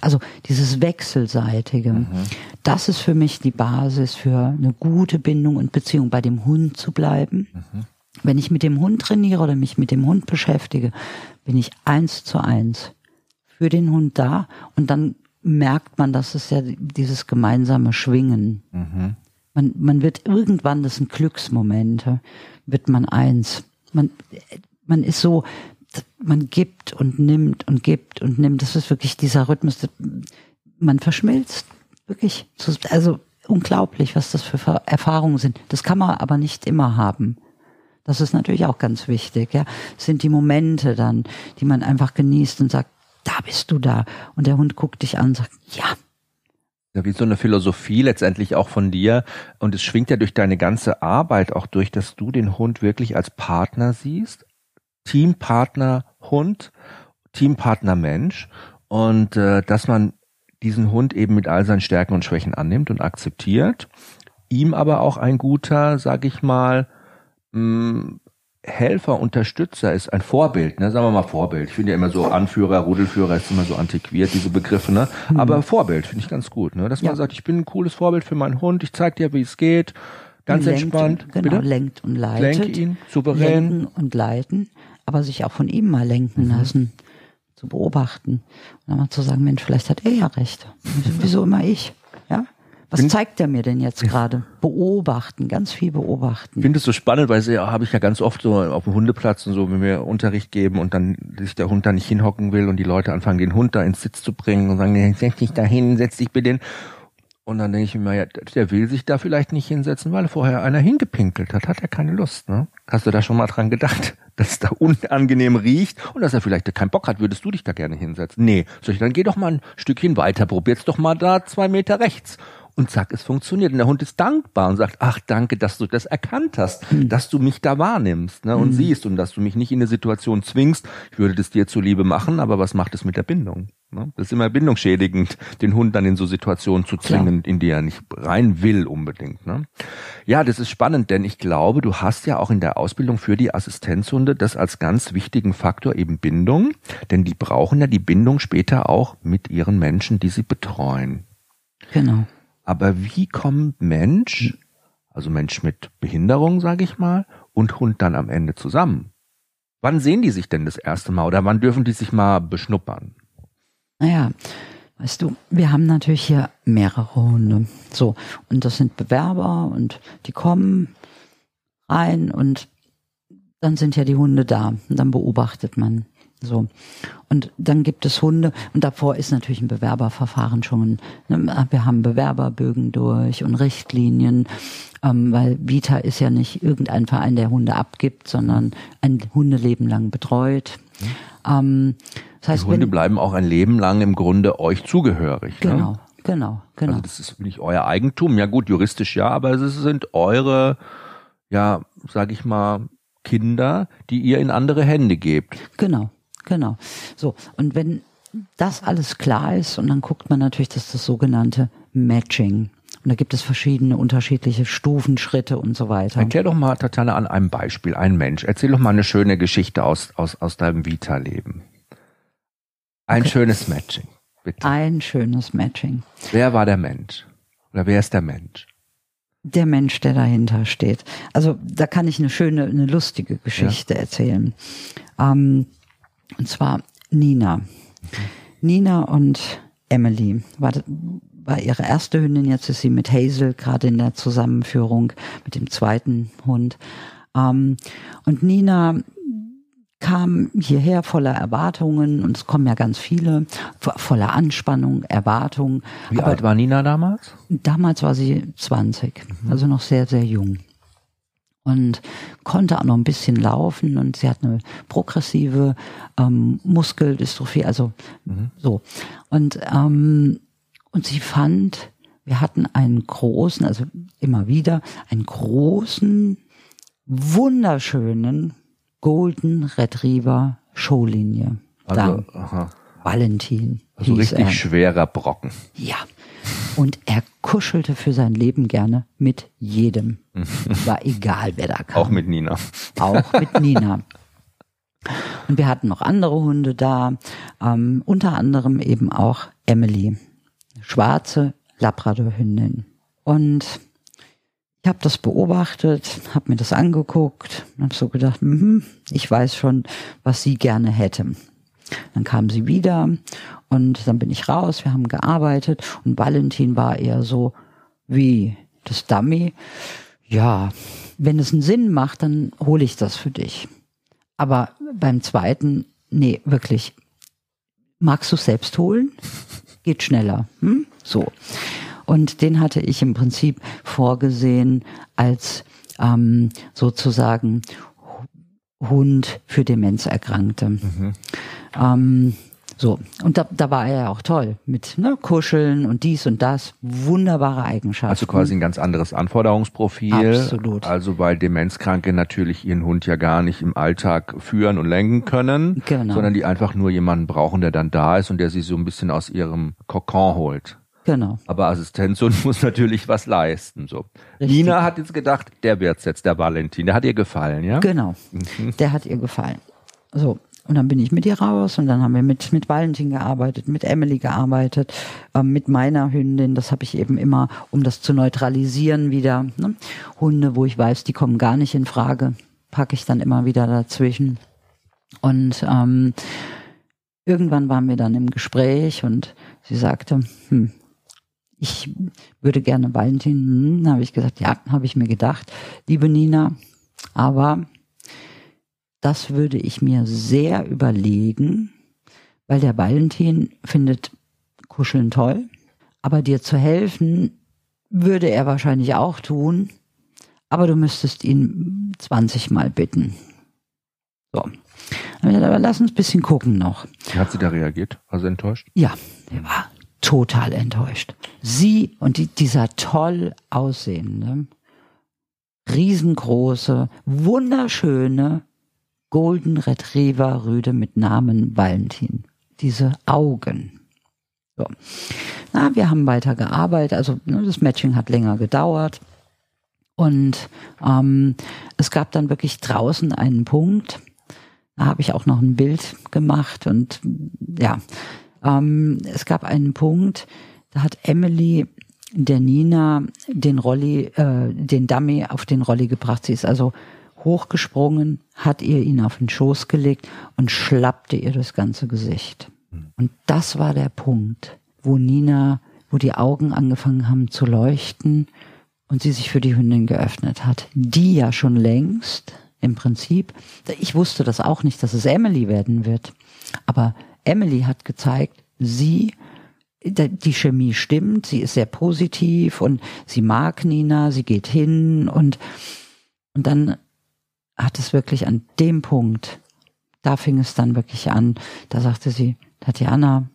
[SPEAKER 2] Also dieses Wechselseitige, mhm. das ist für mich die Basis für eine gute Bindung und Beziehung bei dem Hund zu bleiben. Mhm. Wenn ich mit dem Hund trainiere oder mich mit dem Hund beschäftige, bin ich eins zu eins für den Hund da und dann merkt man, dass es ja dieses gemeinsame Schwingen. Mhm. Man, man wird irgendwann, das sind Glücksmomente, wird man eins. Man, man ist so, man gibt und nimmt und gibt und nimmt. Das ist wirklich dieser Rhythmus. Man verschmilzt. Wirklich. Also unglaublich, was das für Erfahrungen sind. Das kann man aber nicht immer haben. Das ist natürlich auch ganz wichtig, ja. Das sind die Momente dann, die man einfach genießt und sagt, da bist du da. Und der Hund guckt dich an und sagt, ja.
[SPEAKER 1] Ja, wie so eine Philosophie letztendlich auch von dir. Und es schwingt ja durch deine ganze Arbeit auch durch, dass du den Hund wirklich als Partner siehst. Teampartner Hund, Teampartner Mensch. Und äh, dass man diesen Hund eben mit all seinen Stärken und Schwächen annimmt und akzeptiert. Ihm aber auch ein guter, sag ich mal, mh, Helfer, Unterstützer ist ein Vorbild, ne? sagen wir mal Vorbild. Ich finde ja immer so Anführer, Rudelführer ist immer so antiquiert, diese Begriffe, ne? Mhm. Aber Vorbild finde ich ganz gut, ne? Dass man sagt, ich bin ein cooles Vorbild für meinen Hund, ich zeig dir, wie es geht. Ganz lenkt, entspannt.
[SPEAKER 2] Genau, Bitte? lenkt und leitet.
[SPEAKER 1] Lenke ihn, souverän.
[SPEAKER 2] Lenken und leiten, aber sich auch von ihm mal lenken mhm. lassen, zu beobachten. Und dann mal zu sagen, Mensch, vielleicht hat er ja recht. Wieso immer ich? Was Find, zeigt er mir denn jetzt gerade? Beobachten, ganz viel beobachten.
[SPEAKER 1] Ich finde es so spannend, weil ja, habe ich ja ganz oft so auf dem Hundeplatz und so, wenn wir Unterricht geben und dann sich der Hund da nicht hinhocken will und die Leute anfangen, den Hund da ins Sitz zu bringen und sagen, setz dich da hin, setz dich bitte hin. Und dann denke ich mir, ja, der will sich da vielleicht nicht hinsetzen, weil vorher einer hingepinkelt hat, hat er keine Lust, ne? Hast du da schon mal dran gedacht, dass es da unangenehm riecht und dass er vielleicht keinen Bock hat, würdest du dich da gerne hinsetzen? Nee, soll ich dann geh doch mal ein Stückchen weiter, probier's doch mal da zwei Meter rechts und zack, es funktioniert. Und der Hund ist dankbar und sagt, ach danke, dass du das erkannt hast, mhm. dass du mich da wahrnimmst ne, und mhm. siehst und dass du mich nicht in eine Situation zwingst, ich würde das dir zuliebe machen, aber was macht es mit der Bindung? Ne? Das ist immer bindungsschädigend, den Hund dann in so Situationen zu zwingen, Klar. in die er nicht rein will unbedingt. Ne? Ja, das ist spannend, denn ich glaube, du hast ja auch in der Ausbildung für die Assistenzhunde das als ganz wichtigen Faktor eben Bindung, denn die brauchen ja die Bindung später auch mit ihren Menschen, die sie betreuen.
[SPEAKER 2] Genau.
[SPEAKER 1] Aber wie kommt Mensch, also Mensch mit Behinderung, sage ich mal, und Hund dann am Ende zusammen? Wann sehen die sich denn das erste Mal oder wann dürfen die sich mal beschnuppern?
[SPEAKER 2] Naja, weißt du, wir haben natürlich hier mehrere Hunde. So, und das sind Bewerber und die kommen rein und dann sind ja die Hunde da und dann beobachtet man. So. Und dann gibt es Hunde und davor ist natürlich ein Bewerberverfahren schon. Ne, wir haben Bewerberbögen durch und Richtlinien, ähm, weil Vita ist ja nicht irgendein Verein, der Hunde abgibt, sondern ein Hundeleben lang betreut. Mhm. Ähm,
[SPEAKER 1] das heißt, die Hunde wenn, bleiben auch ein Leben lang im Grunde euch zugehörig.
[SPEAKER 2] Ne? Genau, ne? genau, genau.
[SPEAKER 1] Also das ist nicht euer Eigentum. Ja gut, juristisch ja, aber es sind eure, ja, sag ich mal, Kinder, die ihr in andere Hände gebt.
[SPEAKER 2] Genau, genau. So, und wenn das alles klar ist, und dann guckt man natürlich, dass das sogenannte Matching. Und da gibt es verschiedene unterschiedliche Stufen, Schritte und so weiter.
[SPEAKER 1] Erklär doch mal, Tatjana, an einem Beispiel, ein Mensch. Erzähl doch mal eine schöne Geschichte aus, aus, aus deinem Vita-Leben. Ein okay. schönes Matching,
[SPEAKER 2] bitte. Ein schönes Matching.
[SPEAKER 1] Wer war der Mensch? Oder wer ist der Mensch?
[SPEAKER 2] Der Mensch, der dahinter steht. Also da kann ich eine schöne, eine lustige Geschichte ja. erzählen. Ähm, und zwar Nina. Nina und Emily war, war ihre erste Hündin. Jetzt ist sie mit Hazel gerade in der Zusammenführung mit dem zweiten Hund. Ähm, und Nina kam hierher voller Erwartungen und es kommen ja ganz viele, voller Anspannung, Erwartung.
[SPEAKER 1] Wie Aber alt war Nina damals?
[SPEAKER 2] Damals war sie 20, mhm. also noch sehr, sehr jung. Und konnte auch noch ein bisschen laufen und sie hat eine progressive ähm, Muskeldystrophie, also mhm. so. Und, ähm, und sie fand, wir hatten einen großen, also immer wieder, einen großen, wunderschönen Golden Retriever Showlinie.
[SPEAKER 1] Also, aha.
[SPEAKER 2] Valentin.
[SPEAKER 1] Also richtig er. schwerer Brocken.
[SPEAKER 2] Ja. Und er kuschelte für sein Leben gerne mit jedem. War egal, wer da kam.
[SPEAKER 1] Auch mit Nina.
[SPEAKER 2] Auch mit Nina. Und wir hatten noch andere Hunde da, ähm, unter anderem eben auch Emily, schwarze Labradorhündin. Und ich habe das beobachtet, habe mir das angeguckt und habe so gedacht, mh, ich weiß schon, was sie gerne hätte. Dann kam sie wieder und dann bin ich raus, wir haben gearbeitet und Valentin war eher so wie das Dummy. Ja, wenn es einen Sinn macht, dann hole ich das für dich. Aber beim zweiten, nee, wirklich, magst du selbst holen? Geht schneller. Hm? So. Und den hatte ich im Prinzip vorgesehen als ähm, sozusagen Hund für Demenzerkrankte. Mhm. Ähm, so, und da, da war er ja auch toll mit ne, Kuscheln und dies und das. Wunderbare Eigenschaften.
[SPEAKER 1] Also quasi ein ganz anderes Anforderungsprofil.
[SPEAKER 2] Absolut.
[SPEAKER 1] Also weil Demenzkranke natürlich ihren Hund ja gar nicht im Alltag führen und lenken können, genau. sondern die einfach nur jemanden brauchen, der dann da ist und der sie so ein bisschen aus ihrem Kokon holt.
[SPEAKER 2] Genau.
[SPEAKER 1] Aber Assistenzhund muss natürlich was leisten. So. Nina hat jetzt gedacht, der wird's jetzt, der Valentin. Der hat ihr gefallen, ja?
[SPEAKER 2] Genau. Mhm. Der hat ihr gefallen. So. Und dann bin ich mit ihr raus und dann haben wir mit, mit Valentin gearbeitet, mit Emily gearbeitet, äh, mit meiner Hündin. Das habe ich eben immer, um das zu neutralisieren wieder. Ne? Hunde, wo ich weiß, die kommen gar nicht in Frage, packe ich dann immer wieder dazwischen. Und ähm, irgendwann waren wir dann im Gespräch und sie sagte, hm, ich würde gerne Valentin, hm, habe ich gesagt, ja, habe ich mir gedacht, liebe Nina, aber das würde ich mir sehr überlegen, weil der Valentin findet Kuscheln toll, aber dir zu helfen würde er wahrscheinlich auch tun, aber du müsstest ihn 20 Mal bitten. So. Aber lass uns ein bisschen gucken noch.
[SPEAKER 1] Wie hat sie da reagiert? War sie enttäuscht?
[SPEAKER 2] Ja, er war total enttäuscht. Sie und die, dieser toll aussehende, riesengroße, wunderschöne Golden Retriever Rüde mit Namen Valentin. Diese Augen. So. Na, wir haben weiter gearbeitet, also ne, das Matching hat länger gedauert. Und ähm, es gab dann wirklich draußen einen Punkt, da habe ich auch noch ein Bild gemacht und ja, ähm, es gab einen Punkt, da hat Emily der Nina den Rolli, äh, den Dummy auf den Rolli gebracht. Sie ist also hochgesprungen, hat ihr ihn auf den Schoß gelegt und schlappte ihr das ganze Gesicht. Und das war der Punkt, wo Nina, wo die Augen angefangen haben zu leuchten und sie sich für die Hündin geöffnet hat, die ja schon längst im Prinzip, ich wusste das auch nicht, dass es Emily werden wird, aber Emily hat gezeigt, sie, die Chemie stimmt, sie ist sehr positiv und sie mag Nina, sie geht hin und, und dann hat es wirklich an dem Punkt, da fing es dann wirklich an, da sagte sie, Tatjana,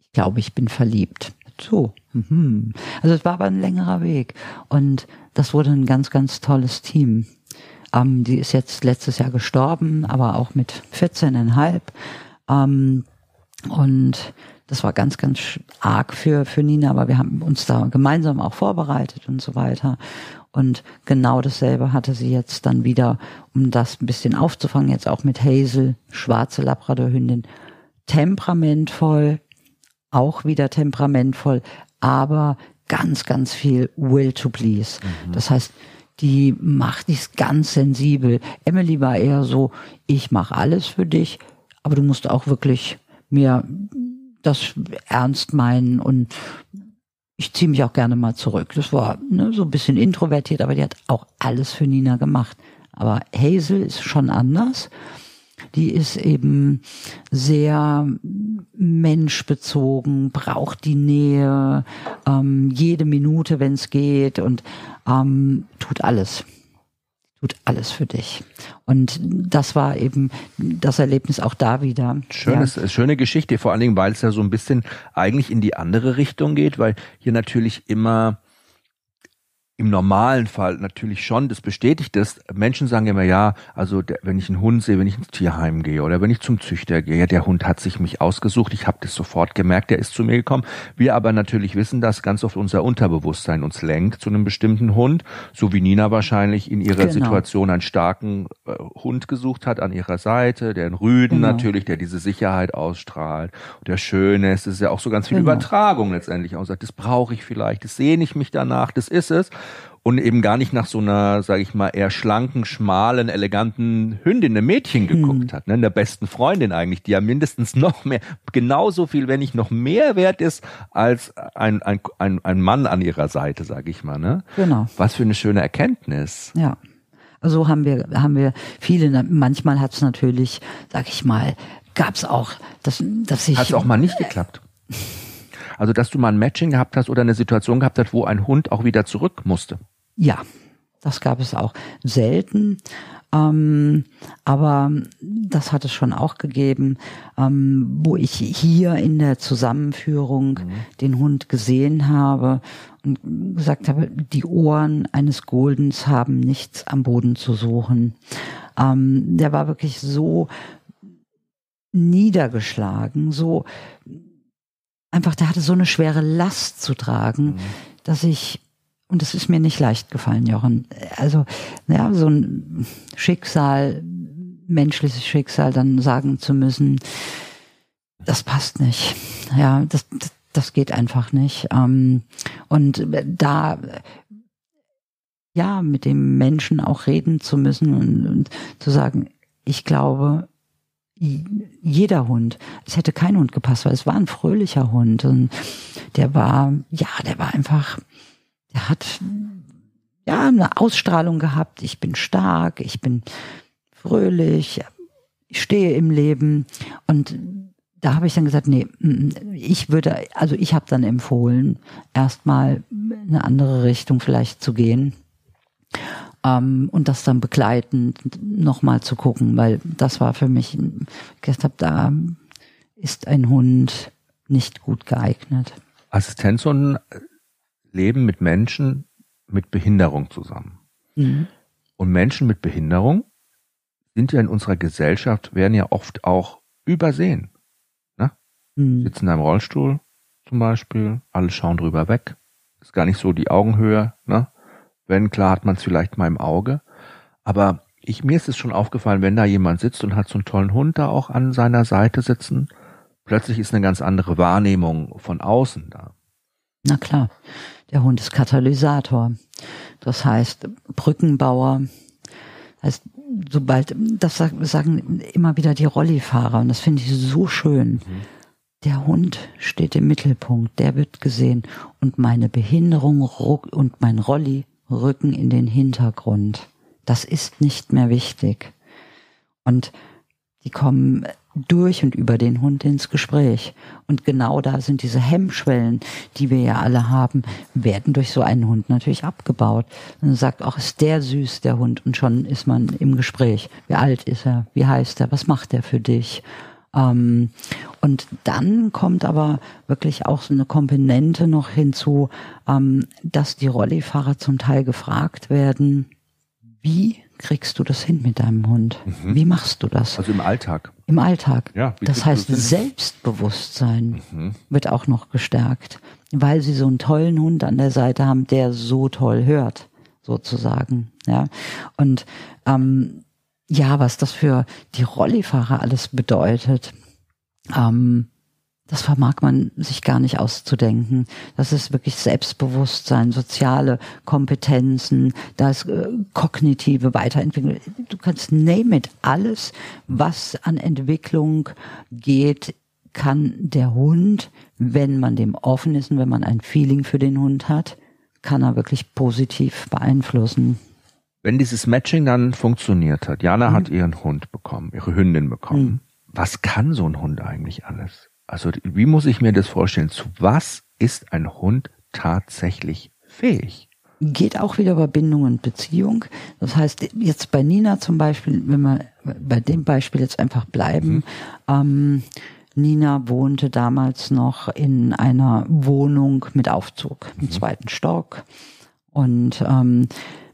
[SPEAKER 2] ich glaube, ich bin verliebt so. Mhm. Also es war aber ein längerer Weg. Und das wurde ein ganz, ganz tolles Team. Ähm, die ist jetzt letztes Jahr gestorben, aber auch mit 14,5. Ähm, und das war ganz, ganz arg für, für Nina, aber wir haben uns da gemeinsam auch vorbereitet und so weiter. Und genau dasselbe hatte sie jetzt dann wieder, um das ein bisschen aufzufangen, jetzt auch mit Hazel, schwarze Labradorhündin, temperamentvoll, auch wieder temperamentvoll, aber ganz, ganz viel Will to Please. Mhm. Das heißt, die macht dies ganz sensibel. Emily war eher so, ich mache alles für dich, aber du musst auch wirklich mir das ernst meinen und ich ziehe mich auch gerne mal zurück. Das war ne, so ein bisschen introvertiert, aber die hat auch alles für Nina gemacht. Aber Hazel ist schon anders die ist eben sehr menschbezogen, braucht die Nähe, ähm, jede Minute, wenn es geht und ähm, tut alles tut alles für dich. Und das war eben das Erlebnis auch da wieder.
[SPEAKER 1] Schönes, ja. schöne Geschichte, vor allen Dingen, weil es ja so ein bisschen eigentlich in die andere Richtung geht, weil hier natürlich immer im normalen Fall natürlich schon, das bestätigt es. Menschen sagen immer, ja, also der, wenn ich einen Hund sehe, wenn ich ins Tierheim gehe oder wenn ich zum Züchter gehe, ja, der Hund hat sich mich ausgesucht, ich habe das sofort gemerkt, der ist zu mir gekommen. Wir aber natürlich wissen, dass ganz oft unser Unterbewusstsein uns lenkt zu einem bestimmten Hund, so wie Nina wahrscheinlich in ihrer genau. Situation einen starken äh, Hund gesucht hat an ihrer Seite, der einen Rüden genau. natürlich, der diese Sicherheit ausstrahlt, der schön ist, das ist ja auch so ganz viel genau. Übertragung letztendlich auch sagt, das brauche ich vielleicht, das sehne ich mich danach, das ist es und eben gar nicht nach so einer, sage ich mal, eher schlanken, schmalen, eleganten Hündin, einem Mädchen geguckt hm. hat, ne, der besten Freundin eigentlich, die ja mindestens noch mehr, genauso viel, wenn nicht noch mehr wert ist als ein, ein, ein, ein Mann an ihrer Seite, sage ich mal. Ne?
[SPEAKER 2] Genau.
[SPEAKER 1] Was für eine schöne Erkenntnis.
[SPEAKER 2] Ja. So haben wir, haben wir viele, manchmal hat es natürlich, sag ich mal, gab es auch, dass, dass ich.
[SPEAKER 1] Hat es auch mal nicht geklappt? Also, dass du mal ein Matching gehabt hast oder eine Situation gehabt hast, wo ein Hund auch wieder zurück musste?
[SPEAKER 2] Ja, das gab es auch. Selten. Ähm, aber das hat es schon auch gegeben, ähm, wo ich hier in der Zusammenführung mhm. den Hund gesehen habe und gesagt habe, die Ohren eines Goldens haben nichts am Boden zu suchen. Ähm, der war wirklich so niedergeschlagen, so einfach, der hatte so eine schwere Last zu tragen, mhm. dass ich und es ist mir nicht leicht gefallen, Jochen. Also, ja, so ein Schicksal, menschliches Schicksal, dann sagen zu müssen, das passt nicht. Ja, das, das geht einfach nicht. Ähm, und da, ja, mit dem Menschen auch reden zu müssen und, und zu sagen, ich glaube, jeder Hund. Es hätte kein Hund gepasst, weil es war ein fröhlicher Hund und der war, ja, der war einfach, der hat ja eine Ausstrahlung gehabt. Ich bin stark, ich bin fröhlich, ich stehe im Leben und da habe ich dann gesagt, nee, ich würde, also ich habe dann empfohlen, erstmal eine andere Richtung vielleicht zu gehen ähm, und das dann begleitend nochmal zu gucken, weil das war für mich, ich gesagt da ist ein Hund nicht gut geeignet.
[SPEAKER 1] Assistenzhunden leben mit Menschen mit Behinderung zusammen. Mhm. Und Menschen mit Behinderung sind ja in unserer Gesellschaft, werden ja oft auch übersehen. Ne? Mhm. Sitzen in einem Rollstuhl, zum Beispiel. Alle schauen drüber weg. Ist gar nicht so die Augenhöhe, ne? Wenn, klar hat man es vielleicht mal im Auge. Aber ich, mir ist es schon aufgefallen, wenn da jemand sitzt und hat so einen tollen Hund da auch an seiner Seite sitzen, plötzlich ist eine ganz andere Wahrnehmung von außen da.
[SPEAKER 2] Na klar, der Hund ist Katalysator. Das heißt, Brückenbauer. Heißt, sobald, das sagen immer wieder die Rollifahrer und das finde ich so schön. Mhm. Der Hund steht im Mittelpunkt, der wird gesehen und meine Behinderung und mein Rolli rücken in den Hintergrund. Das ist nicht mehr wichtig. Und die kommen durch und über den Hund ins Gespräch. Und genau da sind diese Hemmschwellen, die wir ja alle haben, werden durch so einen Hund natürlich abgebaut. Und man sagt, auch ist der süß, der Hund, und schon ist man im Gespräch. Wie alt ist er? Wie heißt er? Was macht er für dich? Ähm, und dann kommt aber wirklich auch so eine Komponente noch hinzu, ähm, dass die Rollifahrer zum Teil gefragt werden, wie kriegst du das hin mit deinem Hund? Mhm. Wie machst du das?
[SPEAKER 1] Also im Alltag.
[SPEAKER 2] Im Alltag. Ja, das heißt, Selbstbewusstsein mhm. wird auch noch gestärkt, weil sie so einen tollen Hund an der Seite haben, der so toll hört, sozusagen. Ja. Und ähm, ja, was das für die Rollifahrer alles bedeutet, ähm, das vermag man sich gar nicht auszudenken. Das ist wirklich Selbstbewusstsein, soziale Kompetenzen, da ist äh, kognitive Weiterentwicklung. Du kannst name it, alles, was an Entwicklung geht, kann der Hund, wenn man dem offen ist und wenn man ein Feeling für den Hund hat, kann er wirklich positiv beeinflussen.
[SPEAKER 1] Wenn dieses Matching dann funktioniert hat, Jana mhm. hat ihren Hund bekommen, ihre Hündin bekommen. Mhm. Was kann so ein Hund eigentlich alles? Also wie muss ich mir das vorstellen? Zu was ist ein Hund tatsächlich fähig?
[SPEAKER 2] Geht auch wieder über Bindung und Beziehung. Das heißt, jetzt bei Nina zum Beispiel, wenn wir bei dem Beispiel jetzt einfach bleiben, mhm. ähm, Nina wohnte damals noch in einer Wohnung mit Aufzug im mhm. zweiten Stock. Und ähm,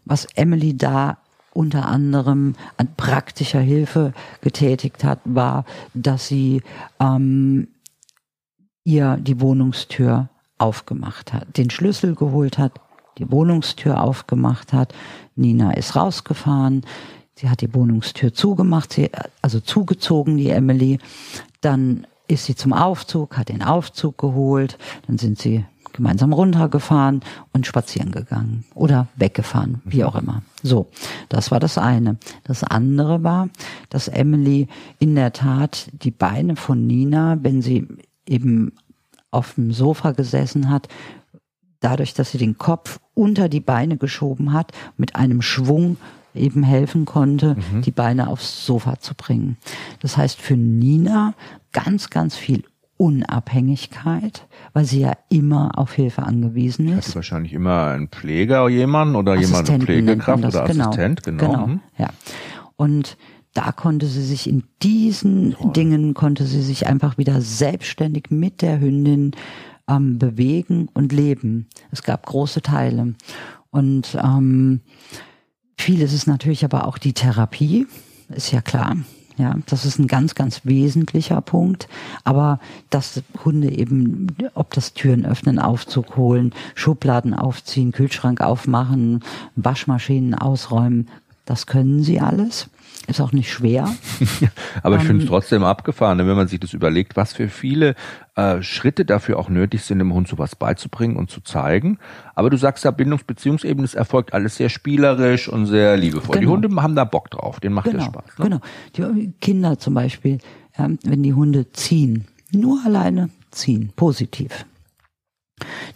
[SPEAKER 2] was Emily da unter anderem an praktischer Hilfe getätigt hat, war, dass sie ähm, ihr die Wohnungstür aufgemacht hat, den Schlüssel geholt hat, die Wohnungstür aufgemacht hat. Nina ist rausgefahren. Sie hat die Wohnungstür zugemacht, sie, also zugezogen, die Emily. Dann ist sie zum Aufzug, hat den Aufzug geholt. Dann sind sie gemeinsam runtergefahren und spazieren gegangen oder weggefahren, wie auch immer. So, das war das eine. Das andere war, dass Emily in der Tat die Beine von Nina, wenn sie eben auf dem Sofa gesessen hat, dadurch, dass sie den Kopf unter die Beine geschoben hat, mit einem Schwung eben helfen konnte, mhm. die Beine aufs Sofa zu bringen. Das heißt für Nina ganz, ganz viel Unabhängigkeit, weil sie ja immer auf Hilfe angewiesen ist.
[SPEAKER 1] Hatte wahrscheinlich immer einen Pfleger oder jemanden oder jemand, eine Pflegekraft oder genau, Assistent, genau. genau.
[SPEAKER 2] Mhm. Ja. Und da konnte sie sich in diesen Toll. Dingen, konnte sie sich einfach wieder selbstständig mit der Hündin ähm, bewegen und leben. Es gab große Teile. Und ähm, vieles ist natürlich aber auch die Therapie, ist ja klar. Ja, das ist ein ganz, ganz wesentlicher Punkt. Aber dass Hunde eben, ob das Türen öffnen, Aufzug holen, Schubladen aufziehen, Kühlschrank aufmachen, Waschmaschinen ausräumen, das können sie alles. Ist auch nicht schwer.
[SPEAKER 1] Aber ich finde es ähm, trotzdem abgefahren, wenn man sich das überlegt, was für viele äh, Schritte dafür auch nötig sind, dem Hund sowas beizubringen und zu zeigen. Aber du sagst ja, Bindungsbeziehungsebene, es erfolgt alles sehr spielerisch und sehr liebevoll. Genau. Die Hunde haben da Bock drauf, denen macht
[SPEAKER 2] genau,
[SPEAKER 1] das Spaß.
[SPEAKER 2] Ne? Genau. Die Kinder zum Beispiel, ähm, wenn die Hunde ziehen, nur alleine ziehen, positiv.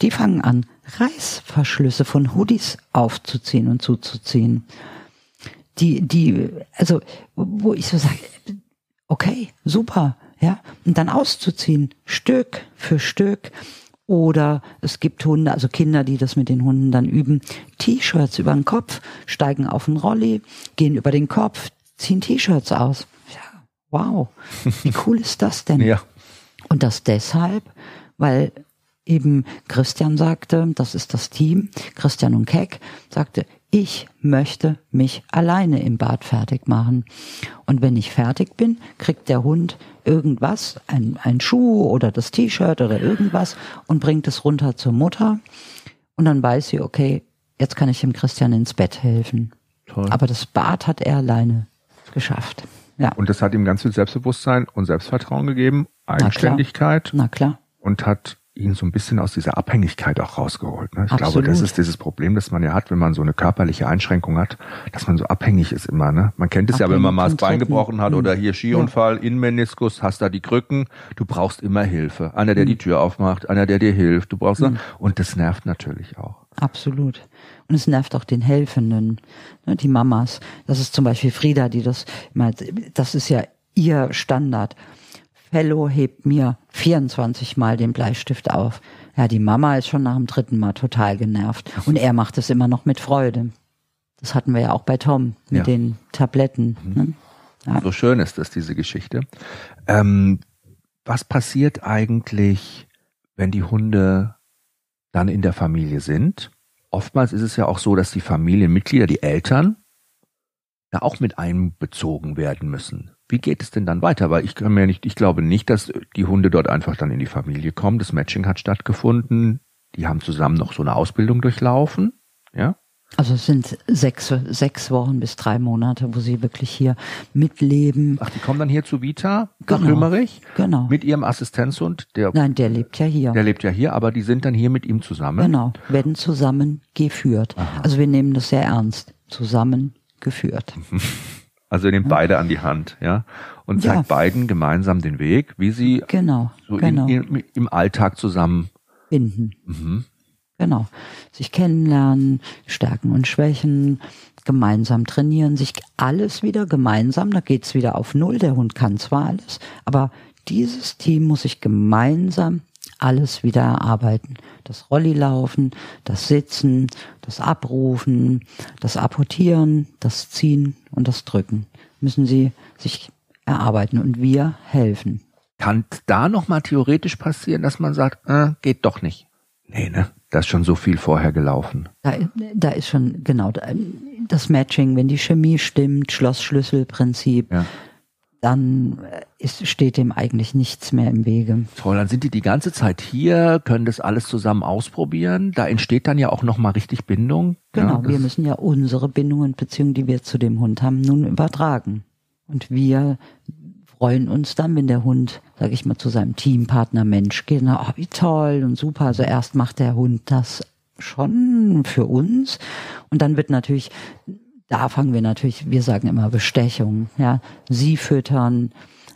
[SPEAKER 2] Die fangen an, Reißverschlüsse von Hoodies aufzuziehen und zuzuziehen die, die, also, wo ich so sage, okay, super, ja, und dann auszuziehen, Stück für Stück. Oder es gibt Hunde, also Kinder, die das mit den Hunden dann üben, T-Shirts über den Kopf, steigen auf den Rolli, gehen über den Kopf, ziehen T-Shirts aus. Ja, wow, wie cool ist das denn? Ja. Und das deshalb, weil eben Christian sagte, das ist das Team, Christian und Keck, sagte, Ich möchte mich alleine im Bad fertig machen. Und wenn ich fertig bin, kriegt der Hund irgendwas, ein, ein Schuh oder das T-Shirt oder irgendwas und bringt es runter zur Mutter. Und dann weiß sie, okay, jetzt kann ich dem Christian ins Bett helfen. Toll. Aber das Bad hat er alleine geschafft. Ja.
[SPEAKER 1] Und das hat ihm ganz viel Selbstbewusstsein und Selbstvertrauen gegeben, Eigenständigkeit.
[SPEAKER 2] Na klar. Na klar.
[SPEAKER 1] Und hat ihn so ein bisschen aus dieser Abhängigkeit auch rausgeholt. Ne? Ich Absolut. glaube, das ist dieses Problem, das man ja hat, wenn man so eine körperliche Einschränkung hat, dass man so abhängig ist immer. Ne? Man kennt es ja, wenn man mal das Bein gebrochen hat oder hier Skiunfall, ja. Innenmeniskus, hast da die Krücken, du brauchst immer Hilfe. Einer, der mhm. die Tür aufmacht, einer, der dir hilft. Du brauchst mhm. und das nervt natürlich auch.
[SPEAKER 2] Absolut. Und es nervt auch den Helfenden, ne, die Mamas. Das ist zum Beispiel Frieda, die das, das ist ja ihr Standard. Fellow hebt mir 24 Mal den Bleistift auf. Ja, die Mama ist schon nach dem dritten Mal total genervt. Und er macht es immer noch mit Freude. Das hatten wir ja auch bei Tom mit ja. den Tabletten. Mhm. Ne?
[SPEAKER 1] Ja. So schön ist das, diese Geschichte. Ähm, was passiert eigentlich, wenn die Hunde dann in der Familie sind? Oftmals ist es ja auch so, dass die Familienmitglieder, die Eltern, da auch mit einbezogen werden müssen. Wie geht es denn dann weiter? Weil ich kann mir nicht, ich glaube nicht, dass die Hunde dort einfach dann in die Familie kommen. Das Matching hat stattgefunden. Die haben zusammen noch so eine Ausbildung durchlaufen. Ja.
[SPEAKER 2] Also es sind sechs, sechs Wochen bis drei Monate, wo sie wirklich hier mitleben.
[SPEAKER 1] Ach, die kommen dann hier zu Vita, genau, Kümmerich,
[SPEAKER 2] genau.
[SPEAKER 1] mit ihrem Assistenzhund.
[SPEAKER 2] Der, Nein, der lebt ja hier.
[SPEAKER 1] Der lebt ja hier, aber die sind dann hier mit ihm zusammen.
[SPEAKER 2] Genau, werden zusammen geführt. Aha. Also wir nehmen das sehr ernst. Zusammen geführt.
[SPEAKER 1] Also ihr nehmt beide an die Hand, ja, und zeigt ja. beiden gemeinsam den Weg, wie sie
[SPEAKER 2] genau,
[SPEAKER 1] so
[SPEAKER 2] genau.
[SPEAKER 1] In, in, im Alltag zusammen
[SPEAKER 2] binden. Mhm. Genau. Sich kennenlernen, Stärken und Schwächen, gemeinsam trainieren, sich alles wieder gemeinsam, da geht's wieder auf Null. Der Hund kann zwar alles, aber dieses Team muss sich gemeinsam alles wieder erarbeiten. Das Rolli laufen, das Sitzen, das Abrufen, das Apportieren, das Ziehen und das Drücken. Müssen sie sich erarbeiten und wir helfen.
[SPEAKER 1] Kann da nochmal theoretisch passieren, dass man sagt, äh, geht doch nicht? Nee, ne? Da ist schon so viel vorher gelaufen.
[SPEAKER 2] Da, da ist schon, genau, das Matching, wenn die Chemie stimmt, Schloss-Schlüssel-Prinzip. Ja dann äh, ist, steht dem eigentlich nichts mehr im Wege.
[SPEAKER 1] Toll, dann sind die die ganze Zeit hier, können das alles zusammen ausprobieren. Da entsteht dann ja auch nochmal richtig Bindung.
[SPEAKER 2] Genau, ja, wir müssen ja unsere Bindungen, Beziehungen, die wir zu dem Hund haben, nun übertragen. Und wir freuen uns dann, wenn der Hund, sag ich mal, zu seinem Teampartner Mensch geht, na, oh, wie toll und super. Also erst macht der Hund das schon für uns und dann wird natürlich da fangen wir natürlich, wir sagen immer Bestechung, ja. Sie füttern,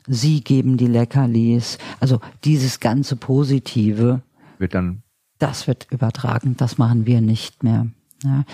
[SPEAKER 2] sie geben die Leckerlis. Also dieses ganze Positive
[SPEAKER 1] wird dann,
[SPEAKER 2] das wird übertragen. Das machen wir nicht mehr. Ja.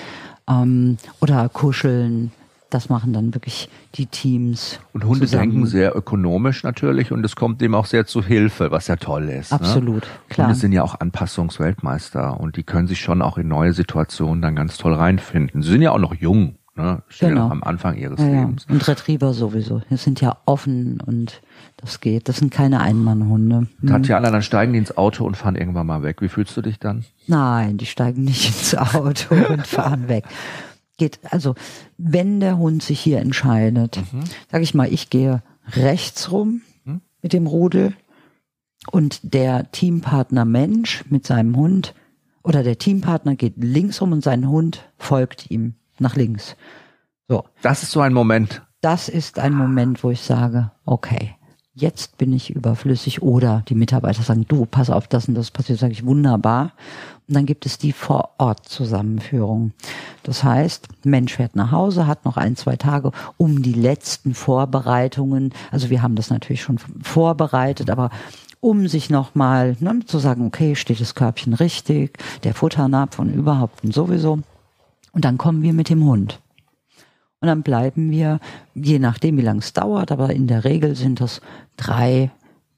[SPEAKER 2] Ähm, oder kuscheln. Das machen dann wirklich die Teams.
[SPEAKER 1] Und Hunde zusammen. denken sehr ökonomisch natürlich und es kommt dem auch sehr zu Hilfe, was ja toll ist.
[SPEAKER 2] Ne? Absolut,
[SPEAKER 1] ne?
[SPEAKER 2] klar.
[SPEAKER 1] Hunde sind ja auch Anpassungsweltmeister und die können sich schon auch in neue Situationen dann ganz toll reinfinden. Sie sind ja auch noch jung. Ne? Genau. am Anfang ihres ja, Lebens.
[SPEAKER 2] Und Retriever sowieso. Die sind ja offen und das geht. Das sind keine Einmannhunde.
[SPEAKER 1] Hm. Tatjana, dann steigen die ins Auto und fahren irgendwann mal weg. Wie fühlst du dich dann?
[SPEAKER 2] Nein, die steigen nicht ins Auto und fahren weg. Geht, also, wenn der Hund sich hier entscheidet, mhm. sag ich mal, ich gehe rechts rum mhm. mit dem Rudel und der Teampartner Mensch mit seinem Hund oder der Teampartner geht links rum und sein Hund folgt ihm nach links. So.
[SPEAKER 1] Das ist so ein Moment.
[SPEAKER 2] Das ist ein Moment, wo ich sage, okay, jetzt bin ich überflüssig oder die Mitarbeiter sagen, du, pass auf, das und das passiert, sage ich, wunderbar. Und dann gibt es die Vor-Ort-Zusammenführung. Das heißt, Mensch fährt nach Hause, hat noch ein, zwei Tage, um die letzten Vorbereitungen, also wir haben das natürlich schon vorbereitet, aber um sich nochmal ne, zu sagen, okay, steht das Körbchen richtig, der Futternapf und überhaupt und sowieso. Und dann kommen wir mit dem Hund. Und dann bleiben wir, je nachdem, wie lange es dauert, aber in der Regel sind das drei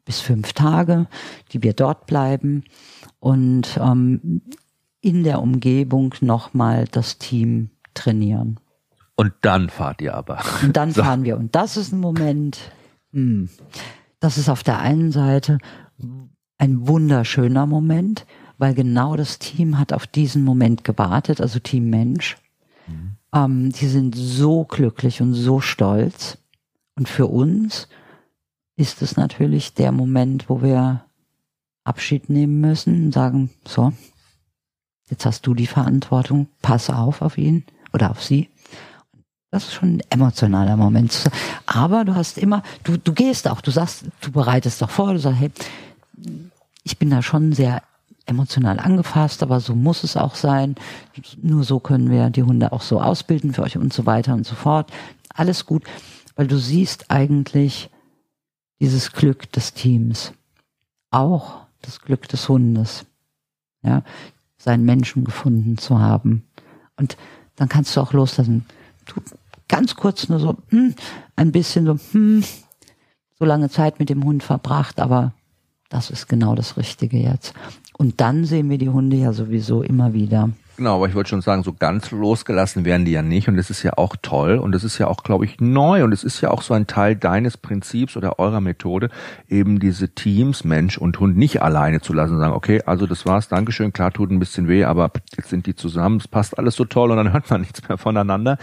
[SPEAKER 2] bis fünf Tage, die wir dort bleiben und ähm, in der Umgebung nochmal das Team trainieren.
[SPEAKER 1] Und dann fahrt ihr aber.
[SPEAKER 2] Und dann so. fahren wir. Und das ist ein Moment, hm, das ist auf der einen Seite ein wunderschöner Moment, weil genau das Team hat auf diesen Moment gewartet, also Team Mensch. Mhm. Ähm, die sind so glücklich und so stolz. Und für uns ist es natürlich der Moment, wo wir Abschied nehmen müssen und sagen, so, jetzt hast du die Verantwortung, pass auf auf ihn oder auf sie. Das ist schon ein emotionaler Moment. Aber du hast immer, du, du gehst auch, du sagst, du bereitest doch vor, du sagst, hey, ich bin da schon sehr emotional angefasst, aber so muss es auch sein. Nur so können wir die Hunde auch so ausbilden für euch und so weiter und so fort. Alles gut, weil du siehst eigentlich dieses Glück des Teams. Auch das Glück des Hundes. Ja, seinen Menschen gefunden zu haben. Und dann kannst du auch loslassen. Du ganz kurz nur so, hm, ein bisschen so, hm, so lange Zeit mit dem Hund verbracht, aber das ist genau das Richtige jetzt. Und dann sehen wir die Hunde ja sowieso immer wieder.
[SPEAKER 1] Genau, aber ich wollte schon sagen, so ganz losgelassen werden die ja nicht und das ist ja auch toll und das ist ja auch, glaube ich, neu und es ist ja auch so ein Teil deines Prinzips oder eurer Methode, eben diese Teams, Mensch und Hund nicht alleine zu lassen und sagen, okay, also das war's, Dankeschön, klar tut ein bisschen weh, aber jetzt sind die zusammen, es passt alles so toll und dann hört man nichts mehr voneinander.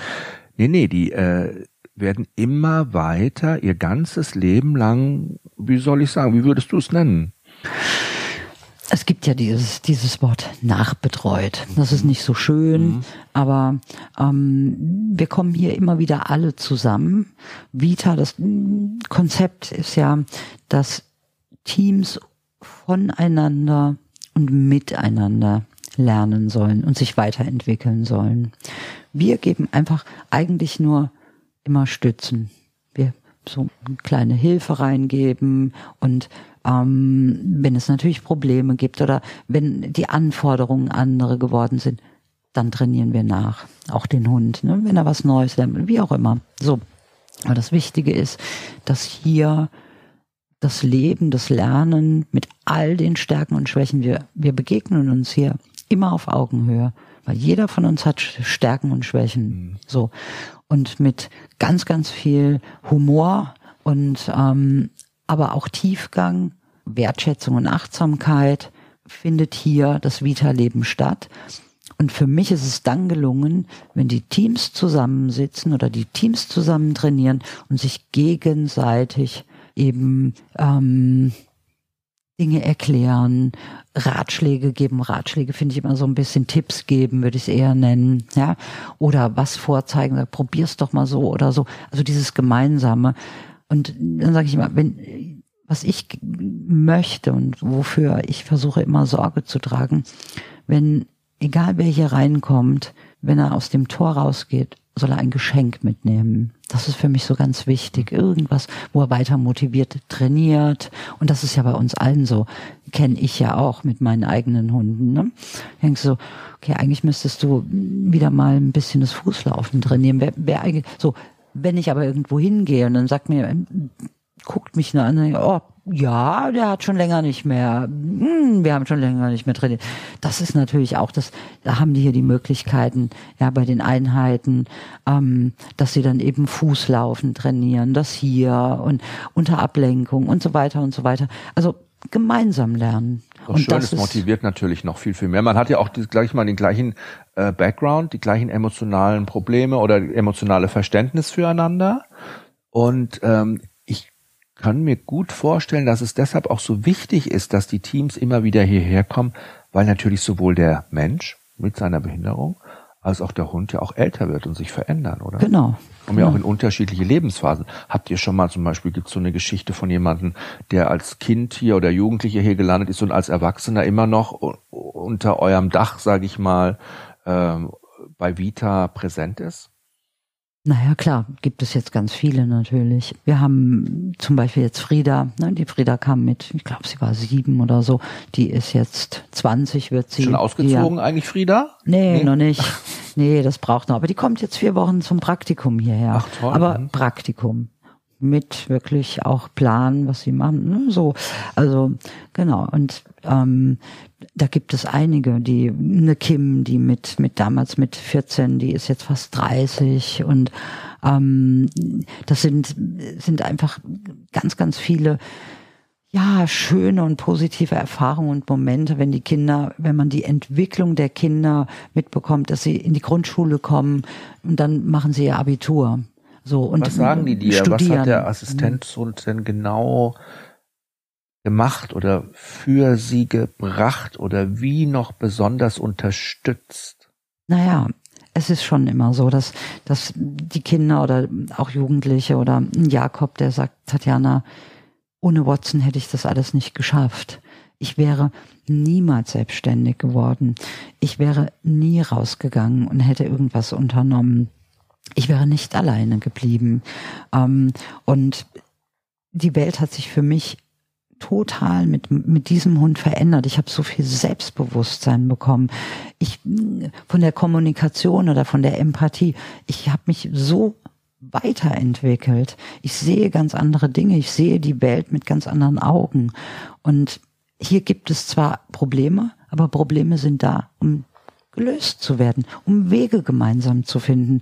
[SPEAKER 1] Nee, nee, die äh, werden immer weiter ihr ganzes Leben lang, wie soll ich sagen, wie würdest du es nennen?
[SPEAKER 2] Es gibt ja dieses, dieses Wort nachbetreut. Das ist nicht so schön, mhm. aber ähm, wir kommen hier immer wieder alle zusammen. Vita, das Konzept ist ja, dass Teams voneinander und miteinander lernen sollen und sich weiterentwickeln sollen. Wir geben einfach eigentlich nur immer Stützen. Wir so eine kleine Hilfe reingeben und ähm, wenn es natürlich Probleme gibt oder wenn die Anforderungen andere geworden sind, dann trainieren wir nach. Auch den Hund, ne? wenn er was Neues lernt, wie auch immer. So. Aber das Wichtige ist, dass hier das Leben, das Lernen mit all den Stärken und Schwächen, wir, wir begegnen uns hier immer auf Augenhöhe, weil jeder von uns hat Stärken und Schwächen. Mhm. So. Und mit ganz, ganz viel Humor und ähm, aber auch Tiefgang, Wertschätzung und Achtsamkeit findet hier das Vita-Leben statt. Und für mich ist es dann gelungen, wenn die Teams zusammensitzen oder die Teams zusammen trainieren und sich gegenseitig eben ähm, Dinge erklären, Ratschläge geben. Ratschläge finde ich immer so ein bisschen Tipps geben, würde ich es eher nennen, ja. Oder was vorzeigen, probier's doch mal so oder so. Also dieses Gemeinsame. Und dann sage ich immer, wenn, was ich möchte und wofür ich versuche immer Sorge zu tragen, wenn, egal wer hier reinkommt, wenn er aus dem Tor rausgeht, soll er ein Geschenk mitnehmen. Das ist für mich so ganz wichtig. Irgendwas, wo er weiter motiviert trainiert. Und das ist ja bei uns allen so. Kenne ich ja auch mit meinen eigenen Hunden. Ne? Denkst du so, okay, eigentlich müsstest du wieder mal ein bisschen das Fußlaufen trainieren. Wer, wer eigentlich, so, wenn ich aber irgendwo hingehe und dann sagt mir, guckt mich nur an oh, ja, der hat schon länger nicht mehr, hm, wir haben schon länger nicht mehr trainiert. Das ist natürlich auch das, da haben die hier die Möglichkeiten, ja, bei den Einheiten, ähm, dass sie dann eben Fußlaufen trainieren, das hier und unter Ablenkung und so weiter und so weiter. Also gemeinsam lernen.
[SPEAKER 1] Auch schön, es motiviert natürlich noch viel, viel mehr. Man hat ja auch gleich mal den gleichen äh, Background, die gleichen emotionalen Probleme oder emotionale Verständnis füreinander. Und ähm, ich kann mir gut vorstellen, dass es deshalb auch so wichtig ist, dass die Teams immer wieder hierher kommen, weil natürlich sowohl der Mensch mit seiner Behinderung als auch der Hund ja auch älter wird und sich verändern, oder?
[SPEAKER 2] Genau.
[SPEAKER 1] Und ja auch in unterschiedliche Lebensphasen. Habt ihr schon mal zum Beispiel, gibt es so eine Geschichte von jemandem, der als Kind hier oder Jugendlicher hier gelandet ist und als Erwachsener immer noch unter eurem Dach, sage ich mal, ähm, bei Vita präsent ist?
[SPEAKER 2] Naja, klar, gibt es jetzt ganz viele natürlich. Wir haben zum Beispiel jetzt Frieda, ne, die Frieda kam mit, ich glaube, sie war sieben oder so, die ist jetzt 20, wird sie.
[SPEAKER 1] Schon ausgezogen ja. eigentlich, Frieda?
[SPEAKER 2] Nee, nee, noch nicht. Nee, das braucht noch. Aber die kommt jetzt vier Wochen zum Praktikum hierher. Ach toll. Aber mhm. Praktikum mit wirklich auch Plan, was sie machen. Ne? So, also genau. Und ähm, da gibt es einige, die eine Kim, die mit mit damals mit 14, die ist jetzt fast 30 und ähm, das sind sind einfach ganz ganz viele ja, schöne und positive Erfahrungen und Momente, wenn die Kinder, wenn man die Entwicklung der Kinder mitbekommt, dass sie in die Grundschule kommen und dann machen sie ihr Abitur. So, und
[SPEAKER 1] Was sagen die dir? Studieren. Was hat der Assistent denn genau gemacht oder für sie gebracht oder wie noch besonders unterstützt?
[SPEAKER 2] Naja, es ist schon immer so, dass, dass die Kinder oder auch Jugendliche oder Jakob, der sagt, Tatjana, ohne Watson hätte ich das alles nicht geschafft. Ich wäre niemals selbstständig geworden. Ich wäre nie rausgegangen und hätte irgendwas unternommen. Ich wäre nicht alleine geblieben. Ähm, und die Welt hat sich für mich total mit, mit diesem Hund verändert. Ich habe so viel Selbstbewusstsein bekommen. Ich von der Kommunikation oder von der Empathie, ich habe mich so weiterentwickelt. Ich sehe ganz andere Dinge. Ich sehe die Welt mit ganz anderen Augen. Und hier gibt es zwar Probleme, aber Probleme sind da, um gelöst zu werden, um Wege gemeinsam zu finden.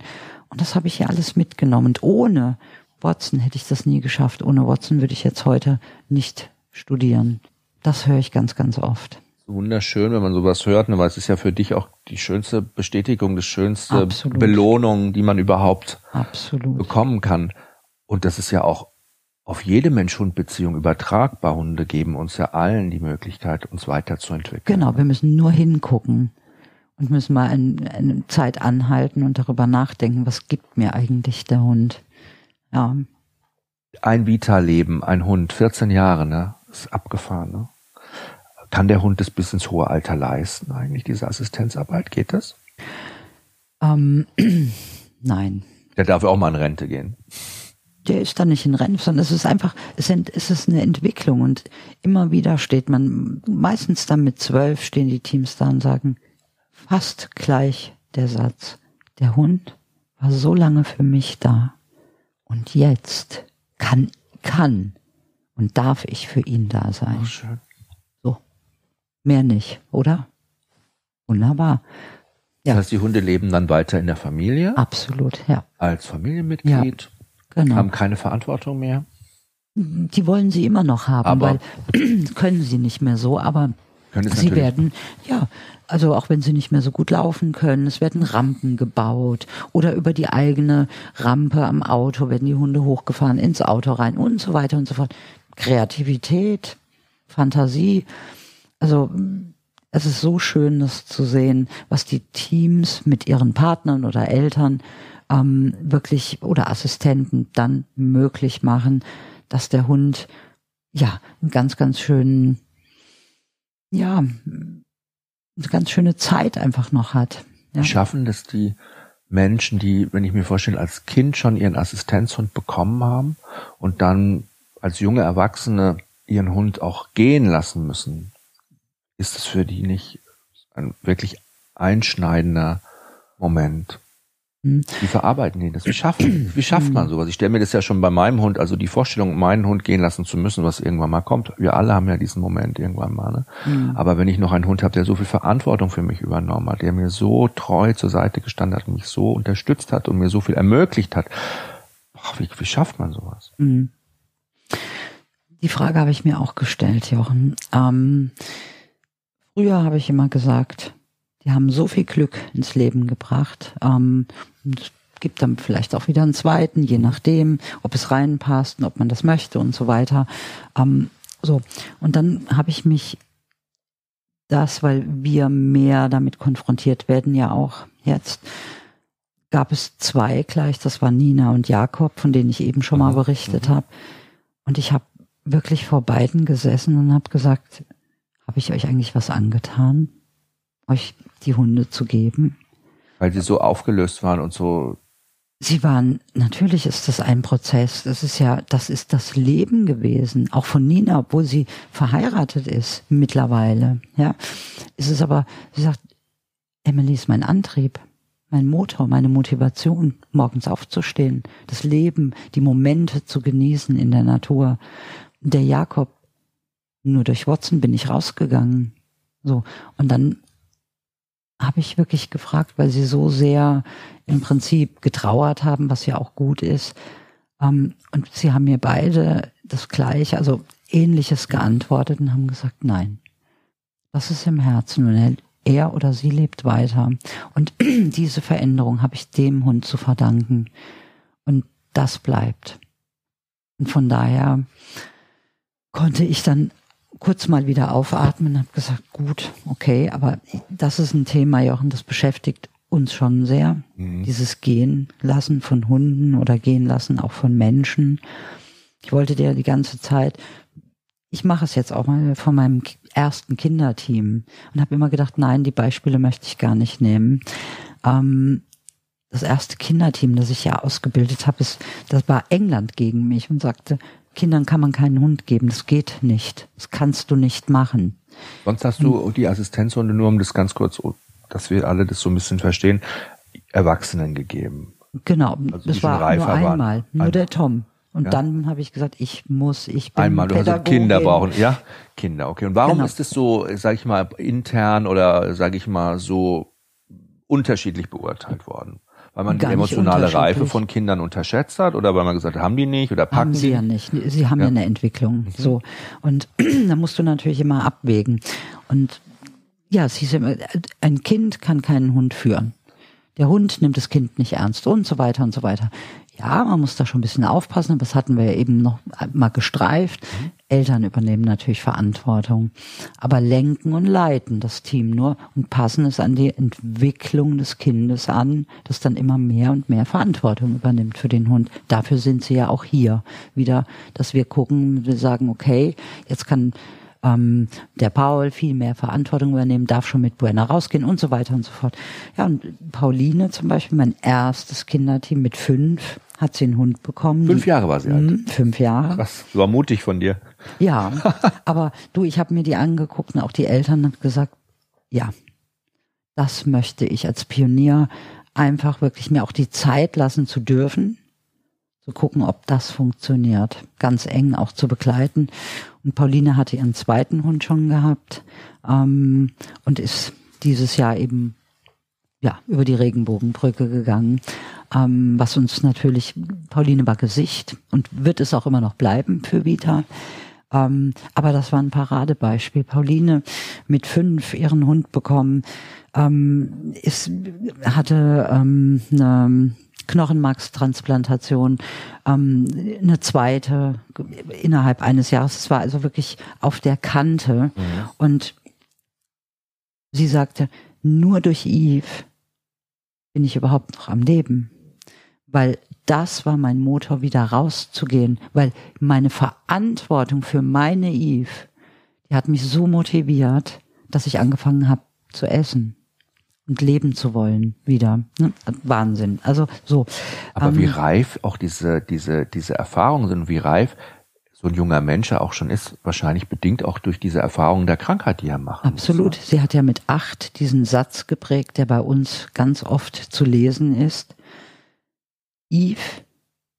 [SPEAKER 2] Und das habe ich hier alles mitgenommen. Und ohne Watson hätte ich das nie geschafft. Ohne Watson würde ich jetzt heute nicht studieren. Das höre ich ganz, ganz oft.
[SPEAKER 1] Wunderschön, wenn man sowas hört, ne, weil es ist ja für dich auch die schönste Bestätigung, die schönste Absolut. Belohnung, die man überhaupt Absolut. bekommen kann. Und das ist ja auch auf jede Mensch-Hund-Beziehung übertragbar. Hunde geben uns ja allen die Möglichkeit, uns weiterzuentwickeln.
[SPEAKER 2] Genau, wir müssen nur hingucken und müssen mal eine, eine Zeit anhalten und darüber nachdenken, was gibt mir eigentlich der Hund. Ja.
[SPEAKER 1] Ein Vita-Leben, ein Hund, 14 Jahre, ne? ist abgefahren. Ne? Kann der Hund das bis ins hohe Alter leisten, eigentlich, diese Assistenzarbeit? Geht das?
[SPEAKER 2] Ähm, nein.
[SPEAKER 1] Der darf auch mal in Rente gehen.
[SPEAKER 2] Der ist dann nicht in Rente, sondern es ist einfach, es ist eine Entwicklung und immer wieder steht man, meistens dann mit zwölf stehen die Teams da und sagen, fast gleich der Satz, der Hund war so lange für mich da und jetzt kann, kann und darf ich für ihn da sein. Oh, schön. So. Mehr nicht, oder? Wunderbar.
[SPEAKER 1] Ja. Das heißt, die Hunde leben dann weiter in der Familie?
[SPEAKER 2] Absolut, ja.
[SPEAKER 1] Als Familienmitglied? Ja, genau. Haben keine Verantwortung mehr?
[SPEAKER 2] Die wollen sie immer noch haben, aber weil können sie nicht mehr so, aber sie werden, ja, also auch wenn sie nicht mehr so gut laufen können, es werden Rampen gebaut oder über die eigene Rampe am Auto werden die Hunde hochgefahren ins Auto rein und so weiter und so fort. Kreativität, Fantasie. Also es ist so schön, das zu sehen, was die Teams mit ihren Partnern oder Eltern ähm, wirklich oder Assistenten dann möglich machen, dass der Hund ja einen ganz, ganz schönen, ja, eine ganz schöne Zeit einfach noch hat. Ja.
[SPEAKER 1] Schaffen das die Menschen, die, wenn ich mir vorstelle, als Kind schon ihren Assistenzhund bekommen haben und dann als junge Erwachsene ihren Hund auch gehen lassen müssen, ist es für die nicht ein wirklich einschneidender Moment. Hm. Wie verarbeiten die das? Wie schaffen, wie schafft man hm. sowas? Ich stelle mir das ja schon bei meinem Hund, also die Vorstellung, meinen Hund gehen lassen zu müssen, was irgendwann mal kommt. Wir alle haben ja diesen Moment irgendwann mal. Ne? Mhm. Aber wenn ich noch einen Hund habe, der so viel Verantwortung für mich übernommen hat, der mir so treu zur Seite gestanden hat, mich so unterstützt hat und mir so viel ermöglicht hat, boah, wie, wie schafft man sowas? Mhm.
[SPEAKER 2] Die Frage habe ich mir auch gestellt, Jochen. Ähm, früher habe ich immer gesagt, die haben so viel Glück ins Leben gebracht. Ähm, es gibt dann vielleicht auch wieder einen zweiten, je nachdem, ob es reinpasst und ob man das möchte und so weiter. Ähm, so. Und dann habe ich mich das, weil wir mehr damit konfrontiert werden, ja auch jetzt, gab es zwei gleich, das war Nina und Jakob, von denen ich eben schon mal mhm. berichtet mhm. habe. Und ich habe wirklich vor beiden gesessen und habe gesagt, habe ich euch eigentlich was angetan, euch die Hunde zu geben?
[SPEAKER 1] Weil sie so aufgelöst waren und so.
[SPEAKER 2] Sie waren, natürlich ist das ein Prozess. Das ist ja, das ist das Leben gewesen. Auch von Nina, obwohl sie verheiratet ist mittlerweile. Ja, ist es aber, sie sagt, Emily ist mein Antrieb, mein Motor, meine Motivation, morgens aufzustehen, das Leben, die Momente zu genießen in der Natur der Jakob, nur durch Watson bin ich rausgegangen. So. Und dann habe ich wirklich gefragt, weil sie so sehr im Prinzip getrauert haben, was ja auch gut ist. Ähm, und sie haben mir beide das Gleiche, also Ähnliches geantwortet und haben gesagt, nein, das ist im Herzen und er oder sie lebt weiter. Und diese Veränderung habe ich dem Hund zu verdanken. Und das bleibt. Und von daher konnte ich dann kurz mal wieder aufatmen und habe gesagt, gut, okay, aber das ist ein Thema, Jochen, das beschäftigt uns schon sehr. Mhm. Dieses Gehen lassen von Hunden oder gehen lassen auch von Menschen. Ich wollte dir die ganze Zeit, ich mache es jetzt auch mal von meinem ersten Kinderteam und habe immer gedacht, nein, die Beispiele möchte ich gar nicht nehmen. Ähm, das erste Kinderteam, das ich ja ausgebildet habe, ist, das war England gegen mich und sagte, Kindern kann man keinen Hund geben, das geht nicht. Das kannst du nicht machen.
[SPEAKER 1] Sonst hast du die Assistenzhunde nur, um das ganz kurz, dass wir alle das so ein bisschen verstehen, Erwachsenen gegeben.
[SPEAKER 2] Genau, also das war nur einmal, waren. nur der Tom. Und ja. dann habe ich gesagt, ich muss, ich bin
[SPEAKER 1] Einmal, du hast Kinder brauchen, ja, Kinder, okay. Und warum genau. ist es so, sage ich mal, intern oder sage ich mal so unterschiedlich beurteilt worden? Weil man die emotionale Reife von Kindern unterschätzt hat oder weil man gesagt hat, haben die nicht oder packen
[SPEAKER 2] haben sie
[SPEAKER 1] die?
[SPEAKER 2] ja nicht. Sie haben ja, ja eine Entwicklung. Mhm. So. Und da musst du natürlich immer abwägen. Und ja, es hieß immer, ein Kind kann keinen Hund führen. Der Hund nimmt das Kind nicht ernst und so weiter und so weiter. Ja, man muss da schon ein bisschen aufpassen, aber das hatten wir ja eben noch mal gestreift. Mhm. Eltern übernehmen natürlich Verantwortung, aber lenken und leiten das Team nur und passen es an die Entwicklung des Kindes an, das dann immer mehr und mehr Verantwortung übernimmt für den Hund. Dafür sind sie ja auch hier wieder, dass wir gucken, wir sagen, okay, jetzt kann ähm, der Paul viel mehr Verantwortung übernehmen, darf schon mit Buena rausgehen und so weiter und so fort. Ja, und Pauline zum Beispiel, mein erstes Kinderteam mit fünf, hat sie einen Hund bekommen.
[SPEAKER 1] Fünf Jahre war sie alt.
[SPEAKER 2] Hm, fünf Jahre.
[SPEAKER 1] Krass, war mutig von dir.
[SPEAKER 2] Ja, aber du, ich habe mir die angeguckt und auch die Eltern haben gesagt, ja, das möchte ich als Pionier einfach wirklich mir auch die Zeit lassen zu dürfen, zu gucken, ob das funktioniert, ganz eng auch zu begleiten. Und Pauline hatte ihren zweiten Hund schon gehabt ähm, und ist dieses Jahr eben ja über die Regenbogenbrücke gegangen ähm, was uns natürlich, Pauline war Gesicht und wird es auch immer noch bleiben für Vita. Ähm, aber das war ein Paradebeispiel. Pauline mit fünf ihren Hund bekommen, ähm, ist, hatte ähm, eine Knochenmarkstransplantation, ähm, eine zweite innerhalb eines Jahres. Es war also wirklich auf der Kante. Mhm. Und sie sagte, nur durch Yves bin ich überhaupt noch am Leben weil das war mein Motor, wieder rauszugehen, weil meine Verantwortung für meine Eve, die hat mich so motiviert, dass ich angefangen habe zu essen und leben zu wollen wieder. Ne? Wahnsinn. Also so.
[SPEAKER 1] Aber ähm, wie reif auch diese diese diese Erfahrungen sind, wie reif so ein junger Mensch auch schon ist, wahrscheinlich bedingt auch durch diese Erfahrungen der Krankheit, die er macht.
[SPEAKER 2] Absolut. Muss. Sie hat ja mit acht diesen Satz geprägt, der bei uns ganz oft zu lesen ist. Eve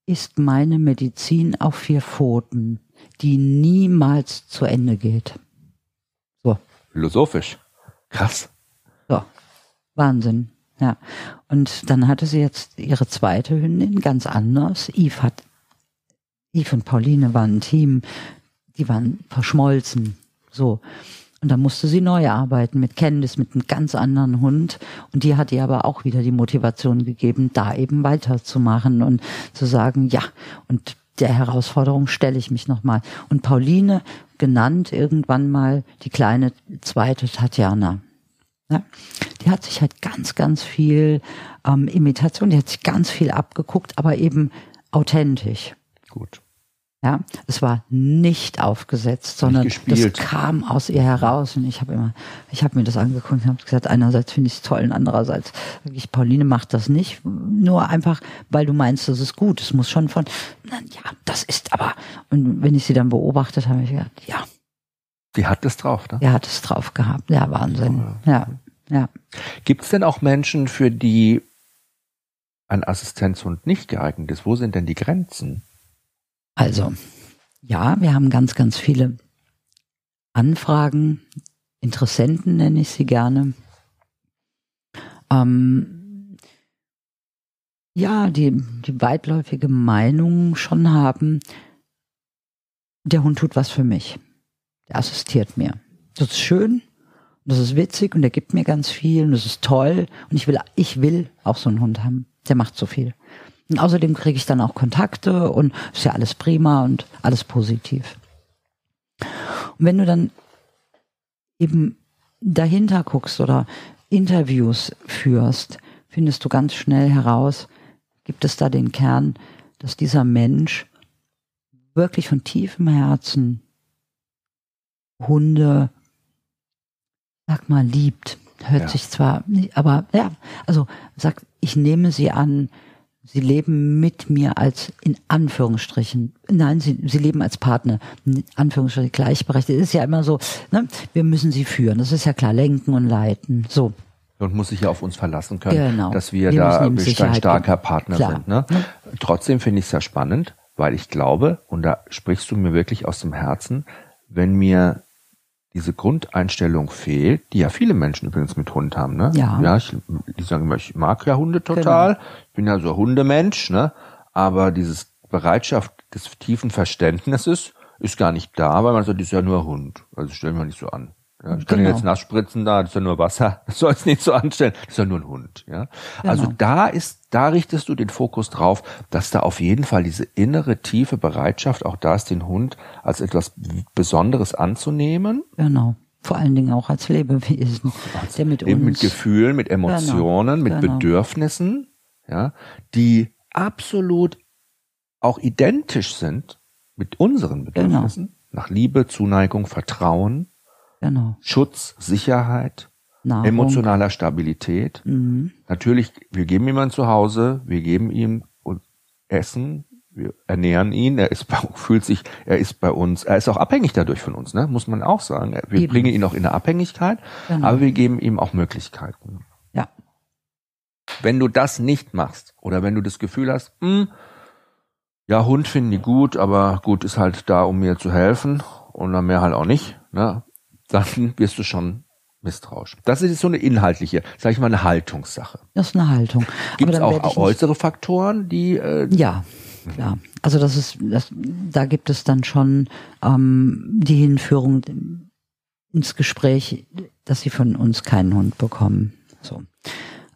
[SPEAKER 2] ist meine Medizin auf vier Pfoten, die niemals zu Ende geht.
[SPEAKER 1] So. Philosophisch. Krass.
[SPEAKER 2] So. Wahnsinn. Ja. Und dann hatte sie jetzt ihre zweite Hündin ganz anders. Eve hat, Eve und Pauline waren ein Team, die waren verschmolzen. So. Und da musste sie neu arbeiten mit Candice, mit einem ganz anderen Hund. Und die hat ihr aber auch wieder die Motivation gegeben, da eben weiterzumachen und zu sagen, ja, und der Herausforderung stelle ich mich nochmal. Und Pauline, genannt irgendwann mal die kleine zweite Tatjana. Ja, die hat sich halt ganz, ganz viel ähm, Imitation, die hat sich ganz viel abgeguckt, aber eben authentisch.
[SPEAKER 1] Gut.
[SPEAKER 2] Ja, es war nicht aufgesetzt, sondern das kam aus ihr heraus und ich habe immer, ich habe mir das angeguckt und habe gesagt, einerseits finde ich es toll und andererseits sage ich, Pauline macht das nicht, nur einfach, weil du meinst, das ist gut. Es muss schon von, na, ja, das ist aber. Und wenn ich sie dann beobachtet habe, habe ich gedacht, ja.
[SPEAKER 1] Die hat es drauf, ne?
[SPEAKER 2] Die hat es drauf gehabt. Ja, Wahnsinn. Ja, ja.
[SPEAKER 1] Gibt es denn auch Menschen, für die ein Assistenzhund nicht geeignet ist? Wo sind denn die Grenzen?
[SPEAKER 2] Also, ja, wir haben ganz, ganz viele Anfragen, Interessenten nenne ich sie gerne. Ähm, ja, die, die weitläufige Meinung schon haben, der Hund tut was für mich. Der assistiert mir. Das ist schön, das ist witzig und der gibt mir ganz viel und das ist toll und ich will, ich will auch so einen Hund haben. Der macht so viel. Und außerdem kriege ich dann auch Kontakte und ist ja alles prima und alles positiv. Und wenn du dann eben dahinter guckst oder Interviews führst, findest du ganz schnell heraus, gibt es da den Kern, dass dieser Mensch wirklich von tiefem Herzen Hunde, sag mal, liebt. Hört ja. sich zwar, aber ja, also sagt, ich nehme sie an, sie leben mit mir als in Anführungsstrichen, nein, sie, sie leben als Partner, in Anführungsstrichen gleichberechtigt. Es ist ja immer so, ne, wir müssen sie führen, das ist ja klar, lenken und leiten, so.
[SPEAKER 1] Und muss sich ja auf uns verlassen können, genau. dass wir, wir da ein starker Partner klar. sind. Ne? Ja. Trotzdem finde ich es ja spannend, weil ich glaube, und da sprichst du mir wirklich aus dem Herzen, wenn mir diese Grundeinstellung fehlt, die ja viele Menschen übrigens mit Hund haben, ne?
[SPEAKER 2] Ja.
[SPEAKER 1] Ja, ich, die sagen immer, ich mag ja Hunde total, genau. ich bin ja so Hundemensch, ne? Aber dieses Bereitschaft des tiefen Verständnisses ist gar nicht da, weil man sagt, das ist ja nur Hund. Also stellen wir nicht so an. Ja, ich kann genau. jetzt nass spritzen da, das ist ja nur Wasser, das soll es nicht so anstellen, das ist ja nur ein Hund. Ja? Genau. Also da ist, da richtest du den Fokus drauf, dass da auf jeden Fall diese innere tiefe Bereitschaft auch da ist, den Hund als etwas Besonderes anzunehmen.
[SPEAKER 2] Genau. Vor allen Dingen auch als Lebewesen,
[SPEAKER 1] als der mit eben uns mit Gefühlen, mit Emotionen, genau. mit genau. Bedürfnissen, ja, die absolut auch identisch sind mit unseren genau. Bedürfnissen nach Liebe, Zuneigung, Vertrauen
[SPEAKER 2] Genau.
[SPEAKER 1] Schutz, Sicherheit, Nahrung. emotionaler Stabilität. Mhm. Natürlich, wir geben ihm ein Zuhause, wir geben ihm Essen, wir ernähren ihn, er ist bei, fühlt sich, er ist bei uns, er ist auch abhängig dadurch von uns, ne? muss man auch sagen. Wir Eben. bringen ihn auch in eine Abhängigkeit, genau. aber wir geben ihm auch Möglichkeiten.
[SPEAKER 2] Ja.
[SPEAKER 1] Wenn du das nicht machst oder wenn du das Gefühl hast, mh, hm, ja, Hund finden die gut, aber gut ist halt da, um mir zu helfen und dann mehr halt auch nicht, ne? Dann wirst du schon misstrauisch. Das ist so eine inhaltliche, sage ich mal, eine Haltungssache.
[SPEAKER 2] Das ist eine Haltung.
[SPEAKER 1] Gibt es auch äußere Faktoren, die
[SPEAKER 2] äh, ja, ja. Also das ist, das, da gibt es dann schon ähm, die Hinführung ins Gespräch, dass sie von uns keinen Hund bekommen. So,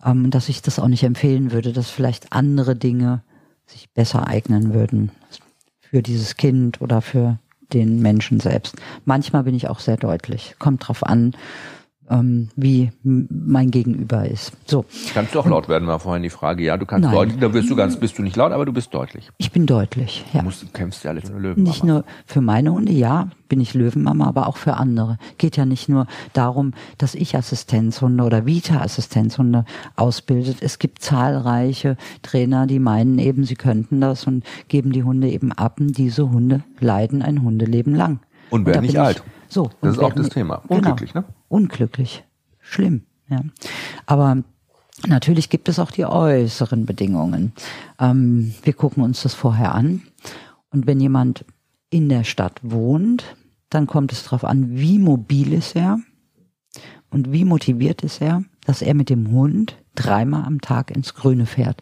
[SPEAKER 2] ähm, dass ich das auch nicht empfehlen würde, dass vielleicht andere Dinge sich besser eignen würden für dieses Kind oder für den Menschen selbst. Manchmal bin ich auch sehr deutlich. Kommt drauf an, ähm, wie mein Gegenüber ist. So.
[SPEAKER 1] Kannst du auch laut werden, war vorhin die Frage. Ja, du kannst Nein. deutlich, da wirst du ganz, bist du nicht laut, aber du bist deutlich.
[SPEAKER 2] Ich bin deutlich, ja.
[SPEAKER 1] Du, musst, du kämpfst ja alles für Löwenmama.
[SPEAKER 2] Nicht nur für meine Hunde, ja, bin ich Löwenmama, aber auch für andere. Geht ja nicht nur darum, dass ich Assistenzhunde oder Vita-Assistenzhunde ausbildet. Es gibt zahlreiche Trainer, die meinen eben, sie könnten das und geben die Hunde eben ab und diese Hunde leiden ein Hundeleben lang.
[SPEAKER 1] Und werden nicht alt.
[SPEAKER 2] So.
[SPEAKER 1] Das ist auch das Thema.
[SPEAKER 2] Genau. Unglücklich, genau. ne? Unglücklich. Schlimm, ja. Aber natürlich gibt es auch die äußeren Bedingungen. Ähm, wir gucken uns das vorher an. Und wenn jemand in der Stadt wohnt, dann kommt es darauf an, wie mobil ist er und wie motiviert ist er, dass er mit dem Hund dreimal am Tag ins Grüne fährt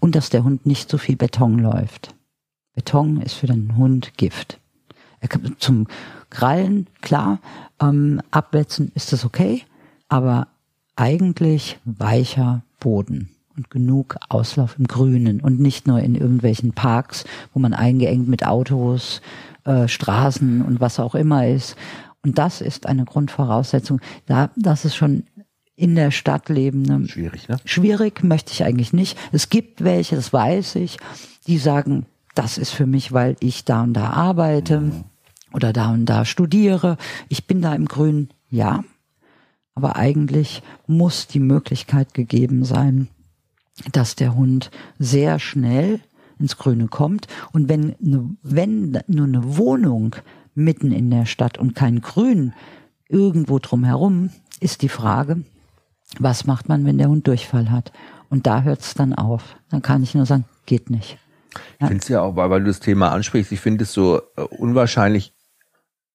[SPEAKER 2] und dass der Hund nicht so viel Beton läuft. Beton ist für den Hund Gift. Er kann zum Krallen, klar, ähm, abwetzen ist das okay, aber eigentlich weicher Boden und genug Auslauf im Grünen und nicht nur in irgendwelchen Parks, wo man eingeengt mit Autos, äh, Straßen und was auch immer ist. Und das ist eine Grundvoraussetzung. Da, das ist schon in der Stadt lebende.
[SPEAKER 1] Schwierig, ne?
[SPEAKER 2] Schwierig möchte ich eigentlich nicht. Es gibt welche, das weiß ich, die sagen, das ist für mich, weil ich da und da arbeite. Mhm oder da und da studiere, ich bin da im Grün, ja. Aber eigentlich muss die Möglichkeit gegeben sein, dass der Hund sehr schnell ins Grüne kommt. Und wenn, ne, wenn nur eine Wohnung mitten in der Stadt und kein Grün irgendwo drumherum, ist die Frage, was macht man, wenn der Hund Durchfall hat? Und da hört es dann auf. Dann kann ich nur sagen, geht nicht.
[SPEAKER 1] Ich finde es ja auch, weil, weil du das Thema ansprichst, ich finde es so äh, unwahrscheinlich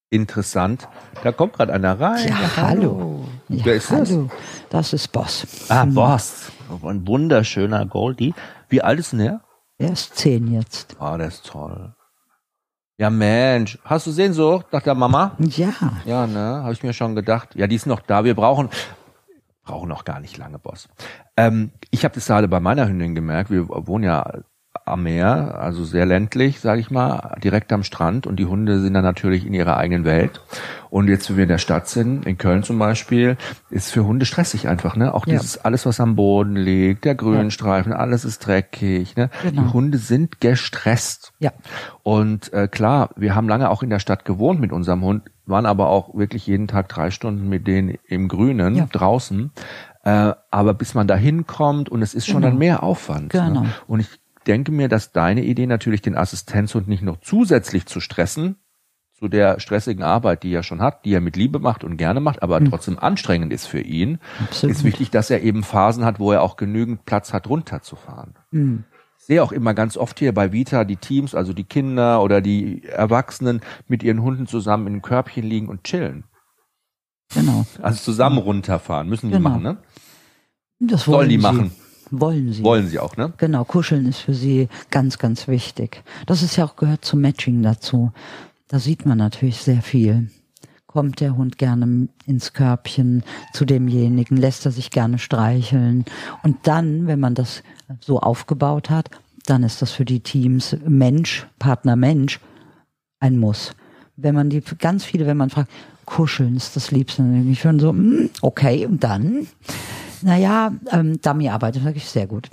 [SPEAKER 1] interessant. Da kommt gerade einer rein.
[SPEAKER 2] Ja, hallo. Ja,
[SPEAKER 1] Wer ist hallo.
[SPEAKER 2] das? Das ist Boss.
[SPEAKER 1] Ah, hm. Boss. Ein wunderschöner Goldie. Wie alt ist denn er?
[SPEAKER 2] Er ist zehn jetzt.
[SPEAKER 1] Ah, der ist toll. Ja, Mensch, hast du Sehnsucht nach der Mama?
[SPEAKER 2] Ja.
[SPEAKER 1] Ja, ne, habe ich mir schon gedacht. Ja, die ist noch da. Wir brauchen brauchen noch gar nicht lange, Boss. Ähm, ich habe das gerade bei meiner Hündin gemerkt. Wir wohnen ja am Meer, also sehr ländlich, sage ich mal, direkt am Strand und die Hunde sind dann natürlich in ihrer eigenen Welt. Und jetzt, wenn wir in der Stadt sind, in Köln zum Beispiel, ist für Hunde stressig einfach, ne? Auch dieses ja. alles, was am Boden liegt, der Grünstreifen, ja. alles ist dreckig, ne? Genau. Die Hunde sind gestresst.
[SPEAKER 2] Ja.
[SPEAKER 1] Und äh, klar, wir haben lange auch in der Stadt gewohnt mit unserem Hund, waren aber auch wirklich jeden Tag drei Stunden mit denen im Grünen ja. draußen. Äh, aber bis man da hinkommt und es ist schon genau. dann mehr Aufwand. Ne? Genau. Ne? Und ich denke mir, dass deine Idee natürlich den Assistenzhund nicht noch zusätzlich zu stressen, zu der stressigen Arbeit, die er schon hat, die er mit Liebe macht und gerne macht, aber mhm. trotzdem anstrengend ist für ihn, Absolut. ist wichtig, dass er eben Phasen hat, wo er auch genügend Platz hat, runterzufahren. Mhm. Ich sehe auch immer ganz oft hier bei Vita die Teams, also die Kinder oder die Erwachsenen mit ihren Hunden zusammen in einem Körbchen liegen und chillen.
[SPEAKER 2] Genau.
[SPEAKER 1] Also zusammen runterfahren, müssen die genau. machen, ne?
[SPEAKER 2] Das
[SPEAKER 1] Sollen die machen.
[SPEAKER 2] Wollen sie.
[SPEAKER 1] Wollen sie auch, ne?
[SPEAKER 2] Genau, kuscheln ist für sie ganz, ganz wichtig. Das ist ja auch gehört zum Matching dazu. Da sieht man natürlich sehr viel. Kommt der Hund gerne ins Körbchen zu demjenigen, lässt er sich gerne streicheln. Und dann, wenn man das so aufgebaut hat, dann ist das für die Teams Mensch, Partner Mensch ein Muss. Wenn man die, ganz viele, wenn man fragt, kuscheln ist das Liebste, ich höre so, hm, okay, und dann? Naja, ähm, Dummy-Arbeit, sage ich sehr gut.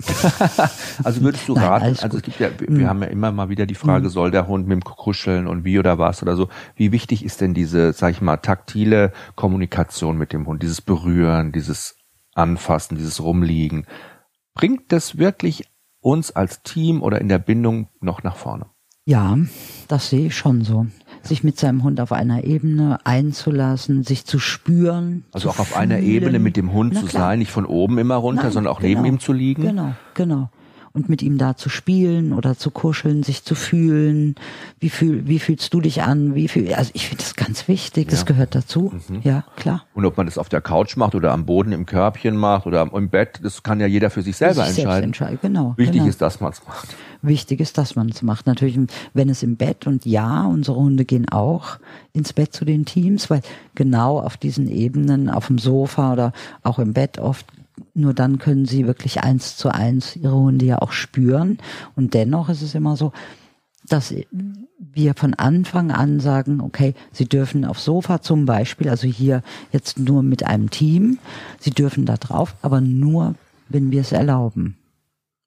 [SPEAKER 1] also würdest du Nein, raten, also es gibt ja, wir mhm. haben ja immer mal wieder die Frage, mhm. soll der Hund mit dem Kuscheln und wie oder was oder so. Wie wichtig ist denn diese, sag ich mal, taktile Kommunikation mit dem Hund, dieses Berühren, dieses Anfassen, dieses Rumliegen? Bringt das wirklich uns als Team oder in der Bindung noch nach vorne?
[SPEAKER 2] Ja, das sehe ich schon so sich mit seinem Hund auf einer Ebene einzulassen, sich zu spüren.
[SPEAKER 1] Also auch auf fühlen. einer Ebene mit dem Hund Na, zu klar. sein, nicht von oben immer runter, Nein, sondern auch genau, neben ihm zu liegen.
[SPEAKER 2] Genau, genau und mit ihm da zu spielen oder zu kuscheln, sich zu fühlen. Wie, fühl, wie fühlst du dich an? Wie fühl, also ich finde das ganz wichtig, das gehört dazu. Mhm. Ja, klar.
[SPEAKER 1] Und ob man das auf der Couch macht oder am Boden im Körbchen macht oder im Bett, das kann ja jeder für sich selber für sich entscheiden.
[SPEAKER 2] entscheiden. Genau.
[SPEAKER 1] Wichtig
[SPEAKER 2] genau.
[SPEAKER 1] ist, dass man es macht.
[SPEAKER 2] Wichtig ist, dass man es macht. Natürlich, wenn es im Bett und ja, unsere Hunde gehen auch ins Bett zu den Teams, weil genau auf diesen Ebenen, auf dem Sofa oder auch im Bett oft nur dann können sie wirklich eins zu eins ihre Hunde ja auch spüren. Und dennoch ist es immer so, dass wir von Anfang an sagen, okay, Sie dürfen aufs Sofa zum Beispiel, also hier jetzt nur mit einem Team, Sie dürfen da drauf, aber nur, wenn wir es erlauben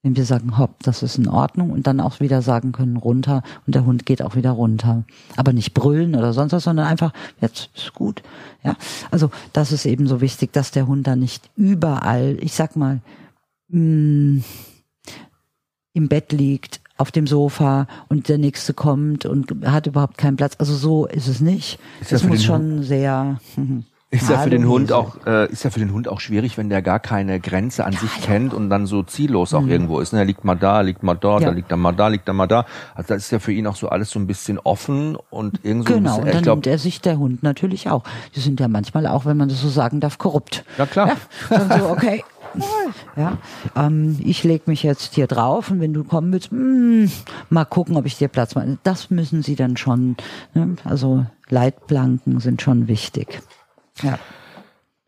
[SPEAKER 2] wenn wir sagen, hopp, das ist in Ordnung und dann auch wieder sagen können, runter und der Hund geht auch wieder runter. Aber nicht brüllen oder sonst was, sondern einfach, jetzt ist gut. Ja, also das ist eben so wichtig, dass der Hund da nicht überall, ich sag mal, mh, mm, im Bett liegt, auf dem Sofa und der nächste kommt und hat überhaupt keinen Platz. Also so ist es nicht. Es muss schon sehr.
[SPEAKER 1] Ist ja für den Hund auch äh, ist ja für den Hund auch schwierig, wenn der gar keine Grenze an ja, sich kennt und dann so ziellos auch mhm. irgendwo ist. Ne? Er liegt mal da, liegt mal dort, ja. da liegt er mal da, liegt er mal da. Also das ist ja für ihn auch so alles so ein bisschen offen und irgendwie
[SPEAKER 2] genau.
[SPEAKER 1] So
[SPEAKER 2] und dann glaub, nimmt er sich der Hund natürlich auch. Die sind ja manchmal auch, wenn man das so sagen darf, korrupt.
[SPEAKER 1] Ja klar.
[SPEAKER 2] Ja, so okay. Ja, ähm, ich leg mich jetzt hier drauf und wenn du kommen willst, mh, hm, mal gucken, ob ich dir Platz mache. Das müssen sie dann schon. Ne? Also Leitplanken sind schon wichtig. Ja.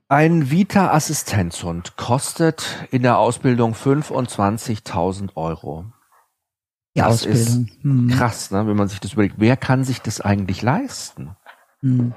[SPEAKER 1] Ein Vita-Assistenzhund kostet in der Ausbildung 25.000 Euro.
[SPEAKER 2] Die das Ausbildung.
[SPEAKER 1] ist hm. krass, ne, wenn man sich das überlegt. Wer kann sich das eigentlich leisten? Hm.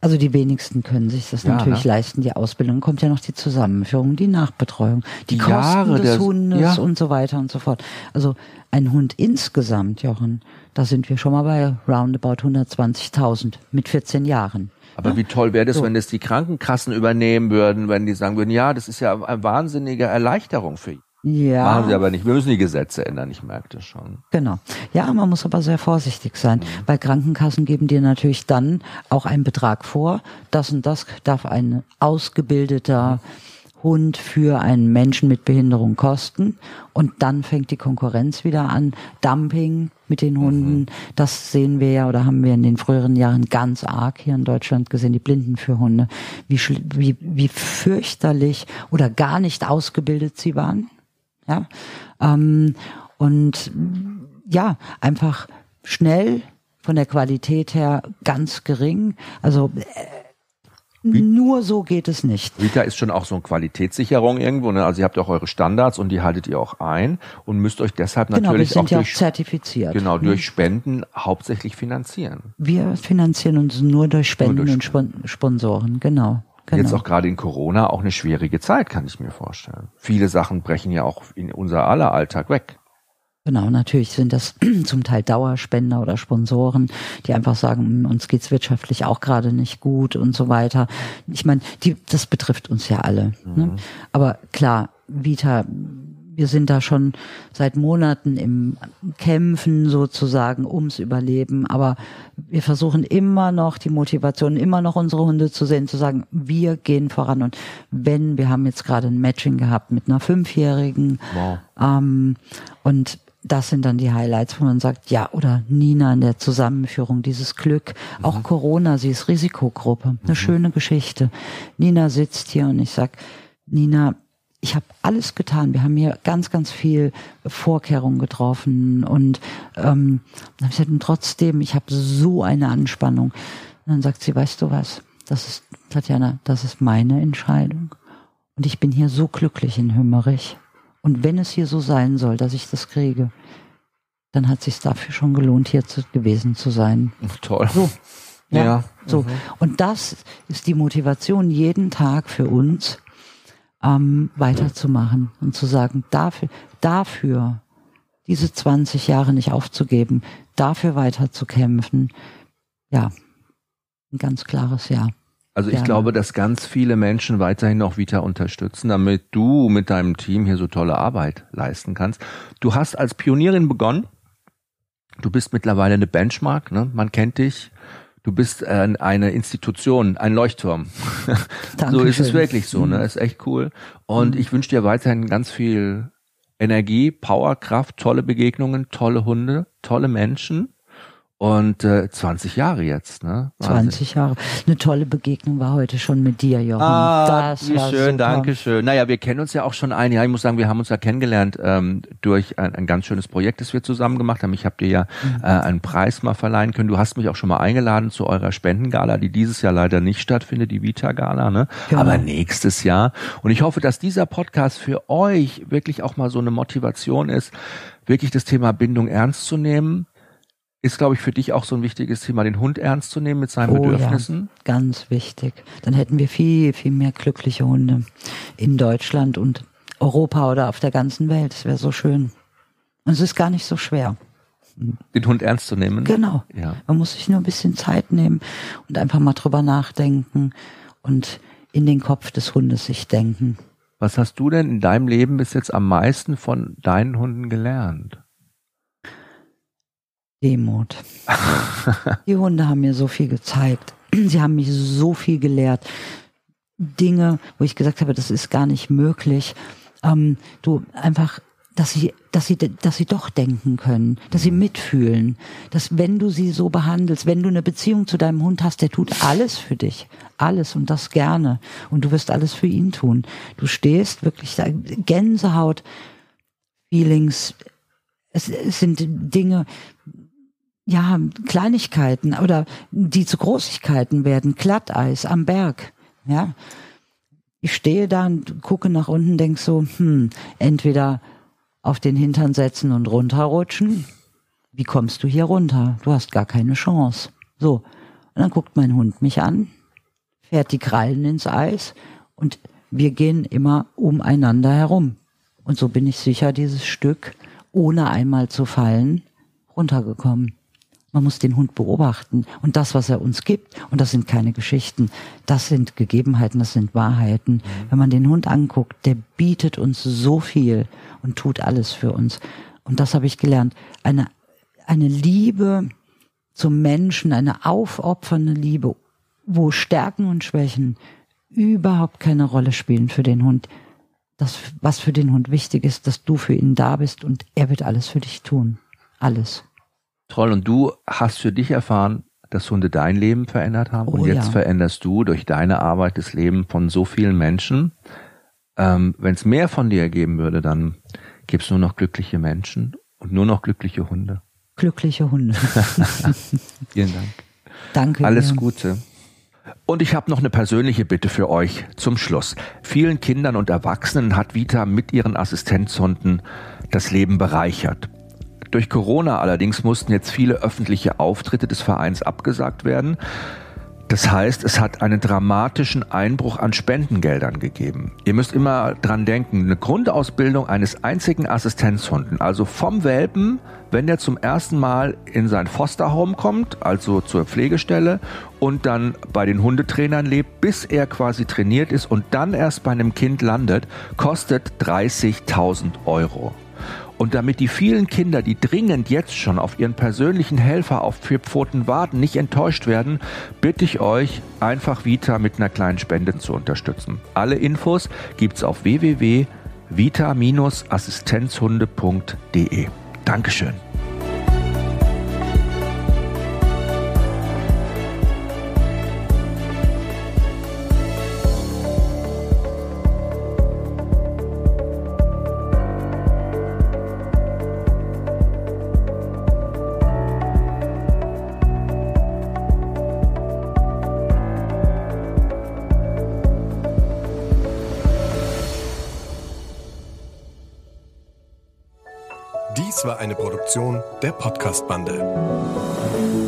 [SPEAKER 2] Also die wenigsten können sich das ja, natürlich ne? leisten. Die Ausbildung kommt ja noch die Zusammenführung, die Nachbetreuung, die, Kosten Jahre des Hundes ja. und so weiter und so fort. Also ein Hund insgesamt, Jochen, da sind wir schon mal bei roundabout 120.000 mit 14 Jahren.
[SPEAKER 1] Aber wie toll wäre das, so. wenn das die Krankenkassen übernehmen würden, wenn die sagen würden, ja, das ist ja eine wahnsinnige Erleichterung für ihn. Ja. Machen sie aber nicht. Wir müssen die Gesetze ändern, ich merke das schon.
[SPEAKER 2] Genau. Ja, man muss aber sehr vorsichtig sein. Mhm. Bei Krankenkassen geben dir natürlich dann auch einen Betrag vor. Das und das darf ein ausgebildeter mhm Hund für einen Menschen mit Behinderung kosten. Und dann fängt die Konkurrenz wieder an. Dumping mit den Hunden, mhm. das sehen wir ja oder haben wir in den früheren Jahren ganz arg hier in Deutschland gesehen, die Blinden für Hunde, wie, wie, wie fürchterlich oder gar nicht ausgebildet sie waren. Ja, ähm, und ja, einfach schnell von der Qualität her ganz gering. Also äh, nur so geht es nicht.
[SPEAKER 1] Vita ist schon auch so eine Qualitätssicherung irgendwo. Ne? Also ihr habt auch eure Standards und die haltet ihr auch ein und müsst euch deshalb
[SPEAKER 2] genau,
[SPEAKER 1] natürlich
[SPEAKER 2] wir sind
[SPEAKER 1] auch
[SPEAKER 2] ja
[SPEAKER 1] durch,
[SPEAKER 2] auch zertifiziert.
[SPEAKER 1] genau, durch Spenden hauptsächlich finanzieren.
[SPEAKER 2] Wir finanzieren uns nur durch Spenden
[SPEAKER 1] durch
[SPEAKER 2] und Spon Sponsoren, genau. genau.
[SPEAKER 1] Jetzt auch gerade in Corona auch eine schwierige Zeit, kann ich mir vorstellen. Viele Sachen brechen ja auch in unser aller Alltag weg.
[SPEAKER 2] Genau, natürlich sind das zum Teil Dauerspender oder Sponsoren, die einfach sagen, hm, uns geht's wirtschaftlich auch gerade nicht gut und so weiter. Ich meine, die, das betrifft uns ja alle. Ne? Aber klar, Vita, wir sind da schon seit Monaten im Kämpfen sozusagen ums Überleben, aber wir versuchen immer noch die Motivation, immer noch unsere Hunde zu sehen, zu sagen, wir gehen voran. Und wenn, wir haben jetzt gerade ein Matching gehabt mit einer Fünfjährigen
[SPEAKER 1] Wow.
[SPEAKER 2] ähm, und das sind dann die Highlights, wo man sagt, ja, oder Nina in der Zusammenführung, dieses Glück, auch Corona, sie ist Risikogruppe, eine schöne Geschichte. Nina sitzt hier und ich sag, Nina, ich habe alles getan. Wir haben hier ganz, ganz viel Vorkehrungen getroffen und ähm, und trotzdem, ich habe so eine Anspannung. Und dann sagt sie, weißt du was, das ist, Tatjana, das ist meine Entscheidung. Und ich bin hier so glücklich in Hümmerich. Und wenn es hier so sein soll, dass ich das kriege, dann hat sich dafür schon gelohnt, hier zu, gewesen zu sein.
[SPEAKER 1] Toll.
[SPEAKER 2] So. Ja.
[SPEAKER 1] Ja.
[SPEAKER 2] So. Und das ist die Motivation jeden Tag für uns, ähm, weiterzumachen und zu sagen, dafür, dafür, diese 20 Jahre nicht aufzugeben, dafür weiter zu kämpfen. Ja. Ein ganz klares Ja.
[SPEAKER 1] Also ich
[SPEAKER 2] Gerne.
[SPEAKER 1] glaube, dass ganz viele Menschen weiterhin noch Vita unterstützen, damit du mit deinem Team hier so tolle Arbeit leisten kannst. Du hast als Pionierin begonnen. Du bist mittlerweile eine Benchmark, ne? man kennt dich. Du bist äh, eine Institution, ein Leuchtturm. so ist es wirklich so, ne? Ist echt cool. Und ich wünsche dir weiterhin ganz viel Energie, Power, Kraft, tolle Begegnungen, tolle Hunde, tolle Menschen. Und äh, 20 Jahre jetzt, ne? Wahnsinn.
[SPEAKER 2] 20 Jahre. Eine tolle Begegnung war heute schon mit dir, Jochen.
[SPEAKER 1] Ah,
[SPEAKER 2] das
[SPEAKER 1] wie
[SPEAKER 2] war
[SPEAKER 1] schön,
[SPEAKER 2] super.
[SPEAKER 1] danke schön. Naja, wir kennen uns ja auch schon ein Jahr. Ich muss sagen, wir haben uns ja kennengelernt ähm, durch ein, ein ganz schönes Projekt, das wir zusammen gemacht haben. Ich habe dir ja
[SPEAKER 2] Mhm.
[SPEAKER 1] äh, einen Preis mal verleihen können. Du hast mich auch schon mal eingeladen zu eurer Spendengala, die dieses Jahr leider nicht stattfindet, die Vita-Gala, ne?
[SPEAKER 2] Genau.
[SPEAKER 1] Aber nächstes Jahr. Und ich hoffe, dass dieser Podcast für euch wirklich auch mal so eine Motivation ist, wirklich das Thema Bindung ernst zu nehmen. Ist, glaube ich, für dich auch so ein wichtiges Thema, den Hund ernst zu nehmen mit seinen
[SPEAKER 2] Oh ja.
[SPEAKER 1] Bedürfnissen.
[SPEAKER 2] Ganz wichtig. Dann hätten wir viel, viel mehr glückliche Hunde in Deutschland und Europa oder auf der ganzen Welt. Das wäre so schön. Und es ist gar nicht so schwer.
[SPEAKER 1] Den Hund ernst zu nehmen.
[SPEAKER 2] Genau.
[SPEAKER 1] Ja.
[SPEAKER 2] Man muss sich nur ein bisschen Zeit nehmen und einfach mal drüber nachdenken und in den Kopf des Hundes sich denken.
[SPEAKER 1] Was hast du denn in deinem Leben bis jetzt am meisten von deinen Hunden gelernt?
[SPEAKER 2] Demut. Die Hunde haben mir so viel gezeigt. Sie haben mich so viel gelehrt. Dinge, wo ich gesagt habe, das ist gar nicht möglich. Ähm, du einfach, dass sie, dass sie, dass sie doch denken können, dass sie mitfühlen, dass wenn du sie so behandelst, wenn du eine Beziehung zu deinem Hund hast, der tut alles für dich, alles und das gerne und du wirst alles für ihn tun. Du stehst wirklich da, Gänsehaut, Feelings. Es, es sind Dinge, ja, Kleinigkeiten oder die zu Großigkeiten werden, Glatteis am Berg, ja. Ich stehe da und gucke nach unten, denk so, hm, entweder auf den Hintern setzen und runterrutschen. Wie kommst du hier runter? Du hast gar keine Chance. So. Und dann guckt mein Hund mich an, fährt die Krallen ins Eis und wir gehen immer umeinander herum. Und so bin ich sicher dieses Stück, ohne einmal zu fallen, runtergekommen. Man muss den Hund beobachten und das, was er uns gibt, und das sind keine Geschichten, das sind Gegebenheiten, das sind Wahrheiten. Wenn man den Hund anguckt, der bietet uns so viel und tut alles für uns. Und das habe ich gelernt. Eine, eine Liebe zum Menschen, eine aufopfernde Liebe, wo Stärken und Schwächen überhaupt keine Rolle spielen für den Hund. Das, was für den Hund wichtig ist, dass du für ihn da bist und er wird alles für dich tun. Alles.
[SPEAKER 1] Toll. Und du hast für dich erfahren, dass Hunde dein Leben verändert haben.
[SPEAKER 2] Oh
[SPEAKER 1] und jetzt
[SPEAKER 2] ja.
[SPEAKER 1] veränderst du durch deine Arbeit das Leben von so vielen Menschen. Ähm, Wenn es mehr von dir geben würde, dann gibt's nur noch glückliche Menschen und nur noch glückliche Hunde.
[SPEAKER 2] glückliche Hunde.
[SPEAKER 1] Vielen Dank.
[SPEAKER 2] Danke.
[SPEAKER 1] Alles
[SPEAKER 2] dir.
[SPEAKER 1] Gute. Und ich habe noch eine persönliche Bitte für euch zum Schluss. Vielen Kindern und Erwachsenen hat Vita mit ihren Assistenzhunden das Leben bereichert. Durch Corona allerdings mussten jetzt viele öffentliche Auftritte des Vereins abgesagt werden. Das heißt, es hat einen dramatischen Einbruch an Spendengeldern gegeben. Ihr müsst immer dran denken, eine Grundausbildung eines einzigen Assistenzhunden, also vom Welpen, wenn er zum ersten Mal in sein Fosterhome kommt, also zur Pflegestelle und dann bei den Hundetrainern lebt, bis er quasi trainiert ist und dann erst bei einem Kind landet, kostet 30.000 Euro. Und damit die vielen Kinder, die dringend jetzt schon auf ihren persönlichen Helfer auf vier Pfoten warten, nicht enttäuscht werden, bitte ich euch, einfach Vita mit einer kleinen Spende zu unterstützen. Alle Infos gibt's auf www.vita-assistenzhunde.de. Dankeschön.
[SPEAKER 3] Der Podcast-Bande.